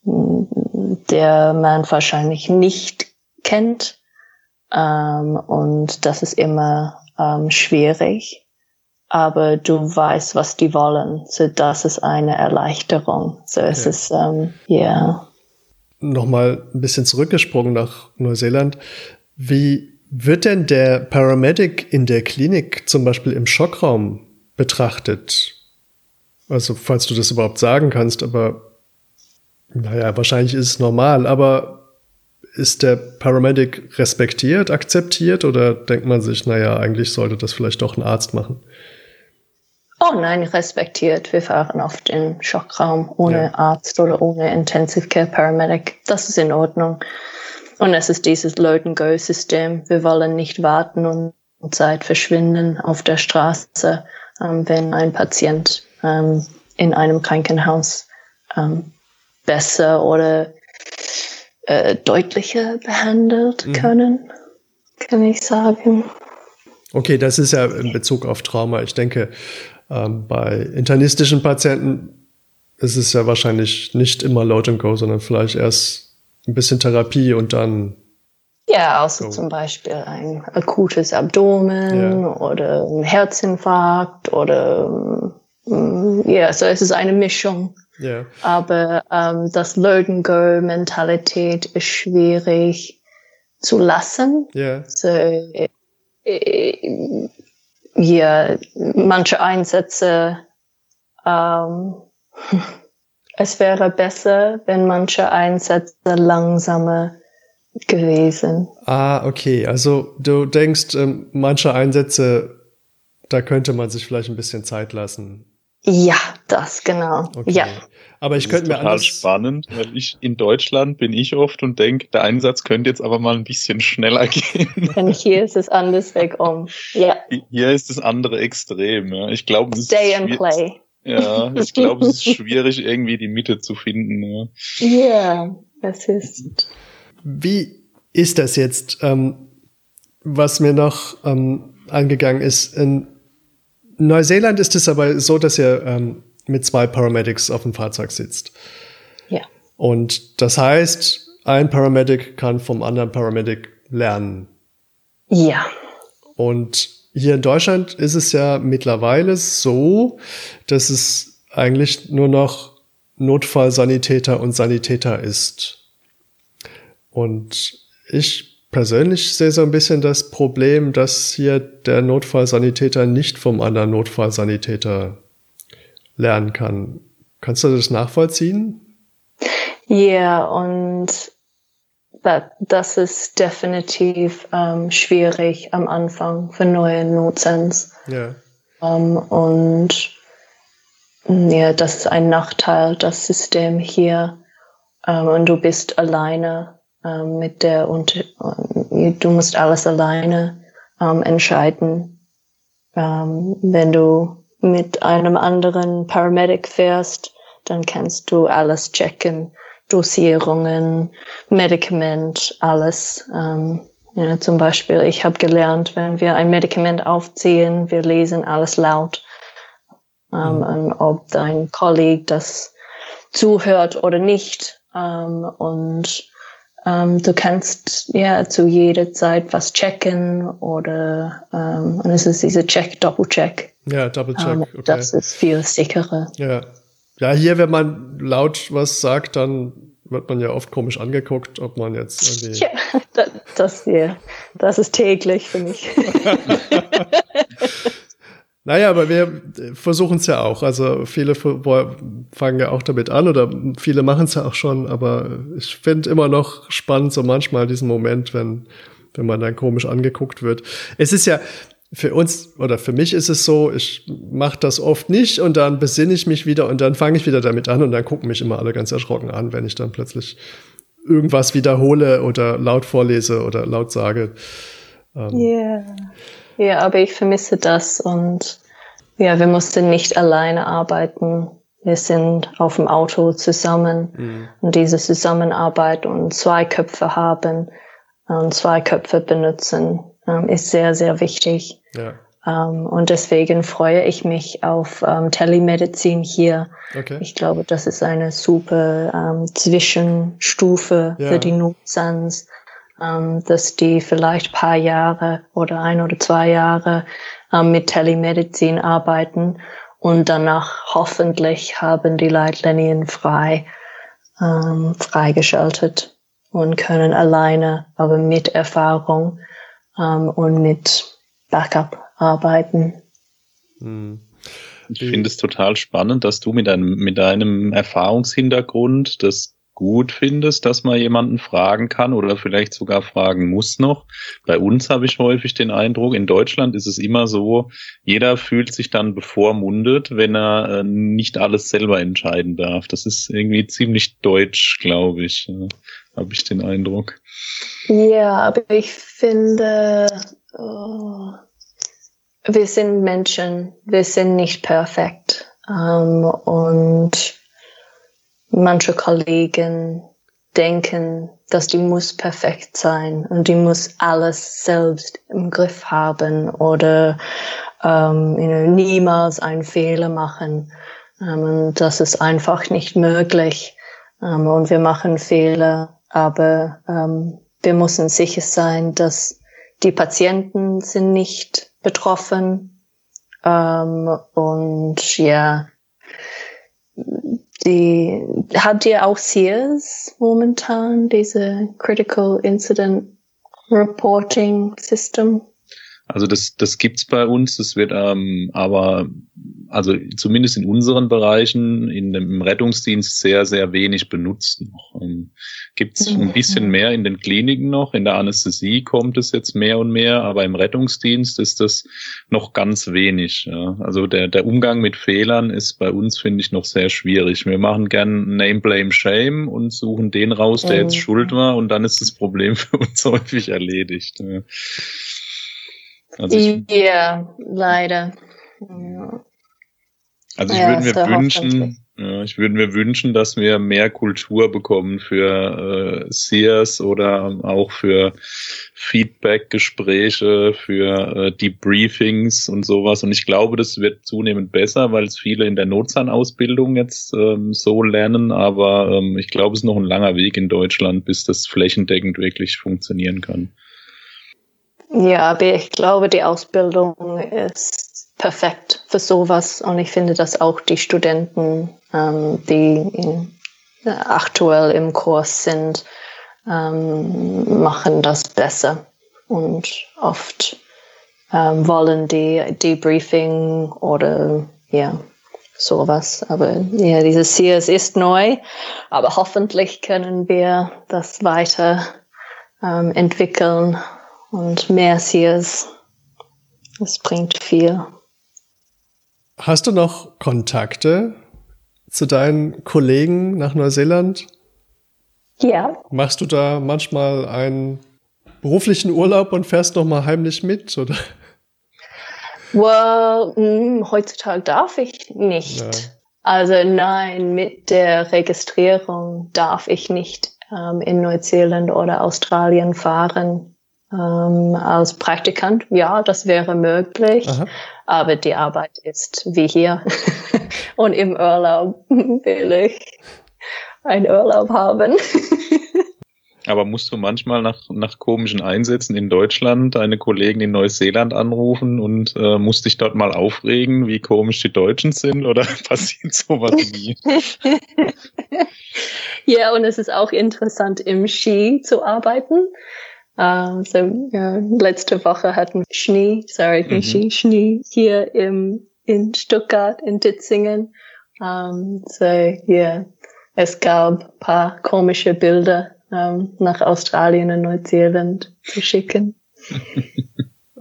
der man wahrscheinlich nicht kennt. und das ist immer schwierig aber du weißt, was die wollen. So, das ist eine Erleichterung. So, es okay. ist, ähm, ja. Yeah. Nochmal ein bisschen zurückgesprungen nach Neuseeland. Wie wird denn der Paramedic in der Klinik zum Beispiel im Schockraum betrachtet? Also, falls du das überhaupt sagen kannst, aber naja, wahrscheinlich ist es normal, aber ist der Paramedic respektiert, akzeptiert oder denkt man sich, naja, eigentlich sollte das vielleicht doch ein Arzt machen? Oh nein, respektiert. Wir fahren oft im Schockraum ohne ja. Arzt oder ohne Intensive Care Paramedic. Das ist in Ordnung. Und es ist dieses Load-and-Go-System. Wir wollen nicht warten und Zeit verschwinden auf der Straße, ähm, wenn ein Patient ähm, in einem Krankenhaus ähm, besser oder äh, deutlicher behandelt mhm. können, kann ich sagen. Okay, das ist ja in Bezug auf Trauma. Ich denke, ähm, bei internistischen Patienten ist es ja wahrscheinlich nicht immer Load and Go, sondern vielleicht erst ein bisschen Therapie und dann Ja, außer oh. zum Beispiel ein akutes Abdomen ja. oder ein Herzinfarkt oder mm, ja, so es ist eine Mischung. Ja. Aber ähm, das Learn-Go-Mentalität ist schwierig zu lassen. Ja. So, äh, äh, ja, manche Einsätze, ähm, [LAUGHS] es wäre besser, wenn manche Einsätze langsamer gewesen. Ah, okay. Also du denkst, ähm, manche Einsätze, da könnte man sich vielleicht ein bisschen Zeit lassen. Ja, das genau. Okay. Ja. Aber ich könnte mir total anders spannend, weil ich in Deutschland bin ich oft und denke, der Einsatz könnte jetzt aber mal ein bisschen schneller [LAUGHS] gehen. Denn hier ist es anders weg um. Ja. Hier ist das andere extrem. Ja. Ich glaube, es Stay and play. Ja, ich glaube, es ist [LAUGHS] schwierig, irgendwie die Mitte zu finden. Ja, yeah, es ist. Wie ist das jetzt? Ähm, was mir noch ähm, angegangen ist, in Neuseeland ist es aber so, dass ihr ähm, mit zwei Paramedics auf dem Fahrzeug sitzt. Ja. Und das heißt, ein Paramedic kann vom anderen Paramedic lernen. Ja. Und hier in Deutschland ist es ja mittlerweile so, dass es eigentlich nur noch Notfallsanitäter und Sanitäter ist. Und ich persönlich sehe so ein bisschen das Problem, dass hier der Notfallsanitäter nicht vom anderen Notfallsanitäter lernen kann. Kannst du das nachvollziehen? Ja, yeah, und das ist definitiv ähm, schwierig am Anfang für neue Notsens. Ja. Ähm, und ja, das ist ein Nachteil, das System hier. Ähm, und du bist alleine ähm, mit der und du musst alles alleine ähm, entscheiden. Ähm, wenn du mit einem anderen Paramedic fährst, dann kannst du alles checken. Dosierungen, Medikament, alles. Ähm, ja, zum Beispiel, ich habe gelernt, wenn wir ein Medikament aufziehen, wir lesen alles laut. Ähm, mhm. Und ob dein Kollege das zuhört oder nicht. Ähm, und ähm, du kannst ja zu jeder Zeit was checken oder ähm, und es ist diese Check, Doppelcheck. Ja, Doppelcheck. Ähm, okay. Das ist viel sicherer. Ja. Ja, hier, wenn man laut was sagt, dann wird man ja oft komisch angeguckt, ob man jetzt irgendwie. Ja, [LAUGHS] das, das hier, das ist täglich für mich. [LAUGHS] [LAUGHS] Naja, aber wir versuchen es ja auch. Also viele fangen ja auch damit an oder viele machen es ja auch schon, aber ich finde immer noch spannend so manchmal diesen Moment, wenn, wenn man dann komisch angeguckt wird. Es ist ja, für uns oder für mich ist es so, ich mache das oft nicht und dann besinne ich mich wieder und dann fange ich wieder damit an und dann gucken mich immer alle ganz erschrocken an, wenn ich dann plötzlich irgendwas wiederhole oder laut vorlese oder laut sage. Ähm, yeah. Ja, aber ich vermisse das und ja, wir mussten nicht alleine arbeiten. Wir sind auf dem Auto zusammen mhm. und diese Zusammenarbeit und zwei Köpfe haben und zwei Köpfe benutzen ähm, ist sehr, sehr wichtig. Ja. Um, ähm, und deswegen freue ich mich auf um, ähm, Telemedizin hier. Okay. Ich glaube, das ist eine super um, Zwischenstufe ja. für die Nutzans ähm, dass die vielleicht paar Jahre oder ein oder zwei Jahre ähm, mit Telemedizin arbeiten und danach hoffentlich haben die Leitlinien frei ähm, freigeschaltet und können alleine, aber mit Erfahrung ähm, und mit Backup arbeiten. Hm. Ich finde es total spannend, dass du mit deinem, mit deinem Erfahrungshintergrund das gut findest, dass man jemanden fragen kann oder vielleicht sogar fragen muss noch. Bei uns habe ich häufig den Eindruck, in Deutschland ist es immer so, jeder fühlt sich dann bevormundet, wenn er äh, nicht alles selber entscheiden darf. Das ist irgendwie ziemlich deutsch, glaube ich, äh, habe ich den Eindruck. Ja, aber ich finde, oh, wir sind Menschen, wir sind nicht perfekt. Um, ähm, und manche Kollegen denken, dass die muss perfekt sein und die muss alles selbst im Griff haben oder ähm, you know, niemals einen Fehler machen. Ähm, und das ist einfach nicht möglich. Ähm, und wir machen Fehler, aber ähm, wir müssen sicher sein, dass die Patienten sind nicht betroffen. Ähm, und ja, die, habt ihr auch SEARS momentan, diese Critical Incident Reporting System? Also das, das gibt's bei uns, das wird ähm, aber, also zumindest in unseren Bereichen, in dem, im Rettungsdienst sehr, sehr wenig benutzt noch. Ähm, gibt's mhm. ein bisschen mehr in den Kliniken noch, in der Anästhesie kommt es jetzt mehr und mehr, aber im Rettungsdienst ist das noch ganz wenig. Ja. Also der, der Umgang mit Fehlern ist bei uns, finde ich, noch sehr schwierig. Wir machen gern Name, Blame, Shame und suchen den raus, der mhm. jetzt schuld war und dann ist das Problem [LAUGHS] für uns häufig erledigt. Ja. Also ja, leider. Also ich ja, würde mir wünschen, ja, ich würde mir wünschen, dass wir mehr Kultur bekommen für äh, Sears oder auch für Feedback-Gespräche, für äh, Debriefings und sowas. Und ich glaube, das wird zunehmend besser, weil es viele in der Notzahnausbildung jetzt ähm, so lernen. Aber ähm, ich glaube, es ist noch ein langer Weg in Deutschland, bis das flächendeckend wirklich funktionieren kann. Ja, aber ich glaube, die Ausbildung ist perfekt für sowas und ich finde, dass auch die Studenten, ähm, die in, äh, aktuell im Kurs sind, ähm, machen das besser und oft ähm, wollen die Debriefing oder ja sowas. Aber ja, dieses CS ist neu, aber hoffentlich können wir das weiter ähm, entwickeln und mehr Sears. Es bringt viel. Hast du noch Kontakte zu deinen Kollegen nach Neuseeland? Ja. Machst du da manchmal einen beruflichen Urlaub und fährst noch mal heimlich mit, oder? Well, mh, hm, heutzutage darf ich nicht. Ja. Also nein, mit der Registrierung darf ich nicht ähm, in Neuseeland oder Australien fahren ähm, als Praktikant. Ja, das wäre möglich, Aha. aber die Arbeit ist wie hier. [LAUGHS] Und im Urlaub will ich einen Urlaub haben. [LAUGHS] Aber musst du manchmal nach, nach komischen Einsätzen in Deutschland deine Kollegen in Neuseeland anrufen und äh, musst dich dort mal aufregen, wie komisch die Deutschen sind oder [LAUGHS] passiert sowas nie? ja, und es ist auch interessant, im Ski zu arbeiten. Uh, so ja, letzte Woche hatten wir Schnee, sorry, mhm. Schnee, Schnee hier im, in Stuttgart, in Ditzingen. Um, so ja, yeah, es gab ein paar komische Bilder um, nach Australien und Neuseeland zu schicken. [LAUGHS]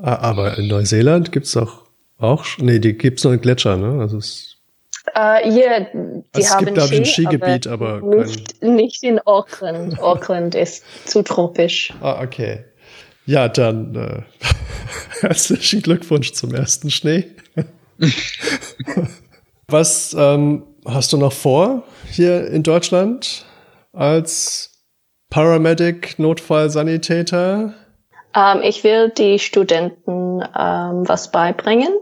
Ah, aber in Neuseeland gibt's doch auch, nee, die gibt's noch in Gletscher, ne? Also es Uh, ja, die also es haben gibt, glaube ich, ein Skigebiet, aber, aber nicht, nicht in Auckland. [LAUGHS] Auckland ist zu tropisch. Ah, okay. Ja, dann äh, [LAUGHS] herzlichen Glückwunsch zum ersten Schnee. [LAUGHS] Was ähm, hast du noch vor hier in Deutschland als Paramedic, Notfallsanitäter? Ähm, ich will die Studenten ähm, was beibringen.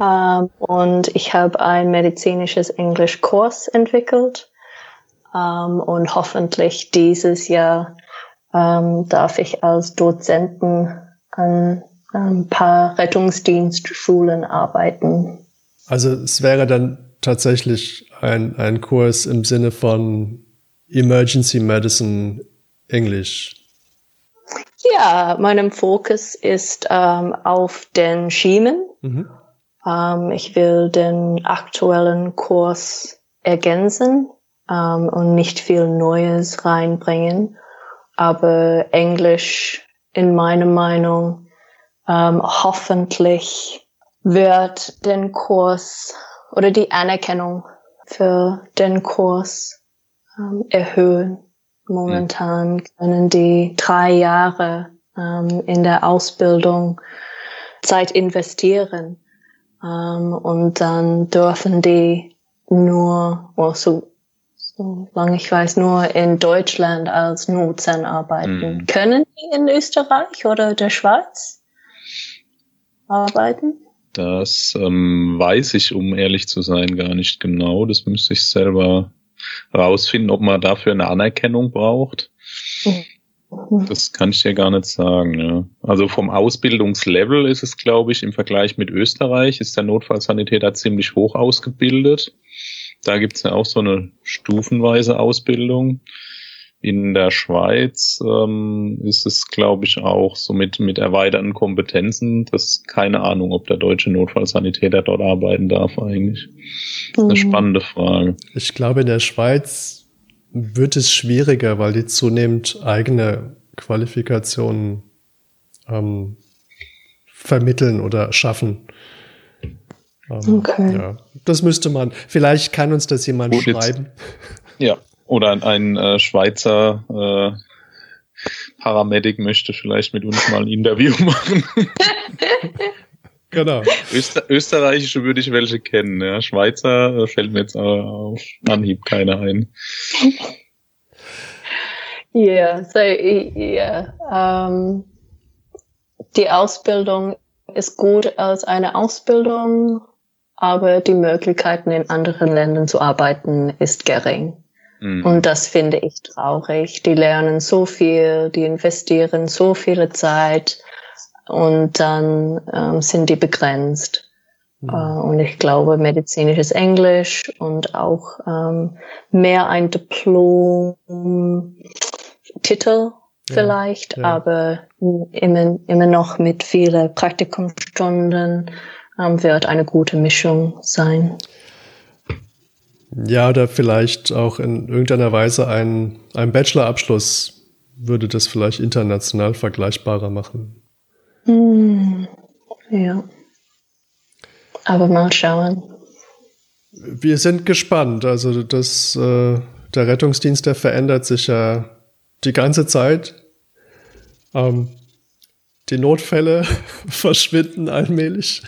Ähm, und ich habe ein medizinisches Englischkurs entwickelt. Ähm, und hoffentlich dieses Jahr ähm, darf ich als Dozenten an ein paar Rettungsdienstschulen arbeiten. Also es wäre dann tatsächlich ein, ein Kurs im Sinne von Emergency Medicine Englisch. Ja, meinem Fokus ist ähm, auf den Schiemen. Mhm. Ähm, ich will den aktuellen Kurs ergänzen ähm, und nicht viel Neues reinbringen. Aber Englisch, in meiner Meinung, ähm, hoffentlich wird den Kurs oder die Anerkennung für den Kurs ähm, erhöhen. Momentan können die drei Jahre ähm, in der Ausbildung Zeit investieren ähm, und dann dürfen die nur, oh, so, so lange ich weiß, nur in Deutschland als Nutzen arbeiten. Mhm. Können die in Österreich oder der Schweiz arbeiten? Das ähm, weiß ich, um ehrlich zu sein, gar nicht genau. Das müsste ich selber rausfinden, ob man dafür eine Anerkennung braucht. Mhm. Das kann ich dir gar nicht sagen. Ja. Also vom Ausbildungslevel ist es, glaube ich, im Vergleich mit Österreich ist der Notfallsanitäter ziemlich hoch ausgebildet. Da gibt es ja auch so eine stufenweise Ausbildung. In der Schweiz ähm, ist es, glaube ich, auch so mit, mit erweiterten Kompetenzen. Das ist keine Ahnung, ob der deutsche Notfallsanitäter dort arbeiten darf eigentlich. Das ist eine mhm. spannende Frage. Ich glaube, in der Schweiz wird es schwieriger, weil die zunehmend eigene Qualifikationen ähm, vermitteln oder schaffen. Ähm, okay. Ja, das müsste man. Vielleicht kann uns das jemand Gut, schreiben. Jetzt, ja, oder ein äh, Schweizer äh, Paramedic möchte vielleicht mit uns mal ein Interview [LAUGHS] machen. [LAUGHS] genau. Öster Österreichische würde ich welche kennen. Ja. Schweizer äh, fällt mir jetzt auf Anhieb keiner ein. Ja, so, yeah. Um, die Ausbildung ist gut als eine Ausbildung, aber die Möglichkeiten in anderen Ländern zu arbeiten ist gering. Mhm. Und das finde ich traurig. Die lernen so viel, die investieren so viele Zeit und dann ähm, sind die begrenzt. Mhm. Äh, und ich glaube, medizinisches Englisch und auch ähm, mehr ein Diplom-Titel vielleicht, ja, ja. aber immer, immer noch mit vielen Praktikumstunden ähm, wird eine gute Mischung sein. Ja, oder vielleicht auch in irgendeiner Weise ein, ein Bachelorabschluss würde das vielleicht international vergleichbarer machen. Hm, ja. Aber mal schauen. Wir sind gespannt. Also das, äh, der Rettungsdienst, der verändert sich ja die ganze Zeit. Ähm, die Notfälle [LAUGHS] verschwinden allmählich.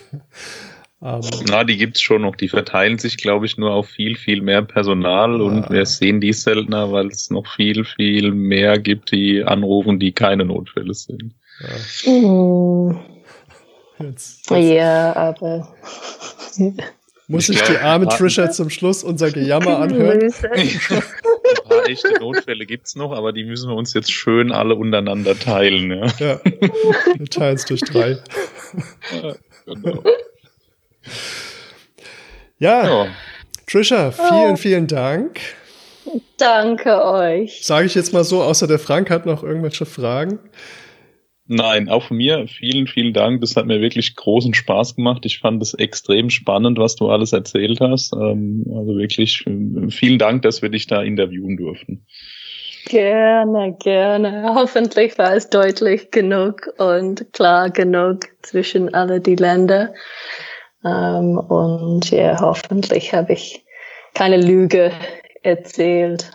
Ähm, Na, die gibt's schon noch. Die verteilen sich, glaube ich, nur auf viel, viel mehr Personal ja. und wir sehen die seltener, weil es noch viel, viel mehr gibt, die anrufen, die keine Notfälle sind. Ja, mhm. jetzt, jetzt. ja aber. Muss ich, ich die arme Trisha zum Schluss unser Gejammer anhören? [LAUGHS] Ein paar echte Notfälle gibt's noch, aber die müssen wir uns jetzt schön alle untereinander teilen. Ja, ja. wir teilen es durch drei. Ja, genau. Ja, ja. Trisha, vielen, oh. vielen Dank. Danke euch. Sage ich jetzt mal so, außer der Frank hat noch irgendwelche Fragen. Nein, auch von mir vielen, vielen Dank. Das hat mir wirklich großen Spaß gemacht. Ich fand es extrem spannend, was du alles erzählt hast. Ähm, also wirklich vielen Dank, dass wir dich da interviewen durften. Gerne, gerne. Hoffentlich war es deutlich genug und klar genug zwischen alle die Länder. Ähm, und ja, hoffentlich habe ich keine Lüge erzählt.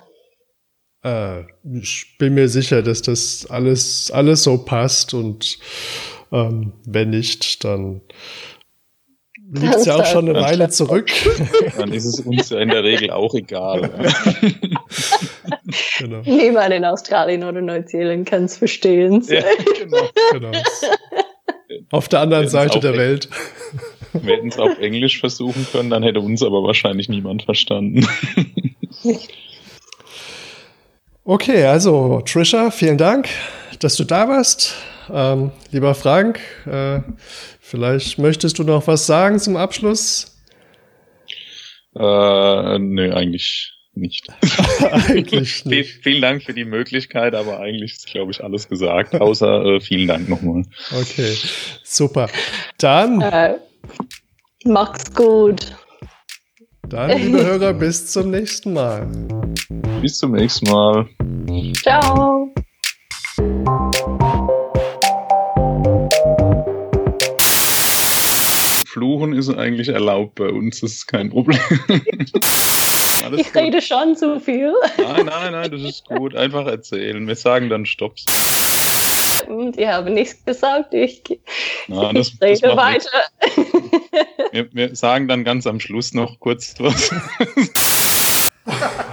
Äh, ich bin mir sicher, dass das alles, alles so passt und ähm, wenn nicht, dann liegt es ja auch schon eine Weile zurück. [LAUGHS] Dann ist es uns ja in der Regel auch egal. genau. Niemand in Australien oder Neuseeland kann es verstehen. Ja, genau. genau. Auf der anderen Seite der Welt. Wir hätten es auf Englisch versuchen können, dann hätte uns aber wahrscheinlich niemand verstanden. [LAUGHS] Okay, also Trisha, vielen Dank, dass du da warst. Ähm, lieber Frank, äh, vielleicht möchtest du noch was sagen zum Abschluss? Äh, nö, eigentlich nicht. [LAUGHS] eigentlich [LAUGHS] nicht. vielen Dank für die Möglichkeit, aber eigentlich ist, glaube ich, alles gesagt, außer äh, vielen Dank nochmal. Okay, super. Dann. Äh, macht's gut. Dann, liebe Hörer, [LAUGHS] bis zum nächsten Mal. Bis zum nächsten Mal. Ciao. Fluchen ist eigentlich erlaubt bei uns, das ist kein Problem. [LAUGHS] Alles ich gut. rede schon zu viel. Nein, nein, nein, das ist gut. Einfach erzählen. Wir sagen dann Stopp. Die haben nichts gesagt. Ich, Na, das, ich rede das weiter. Wir, wir sagen dann ganz am Schluss noch kurz was. [LAUGHS]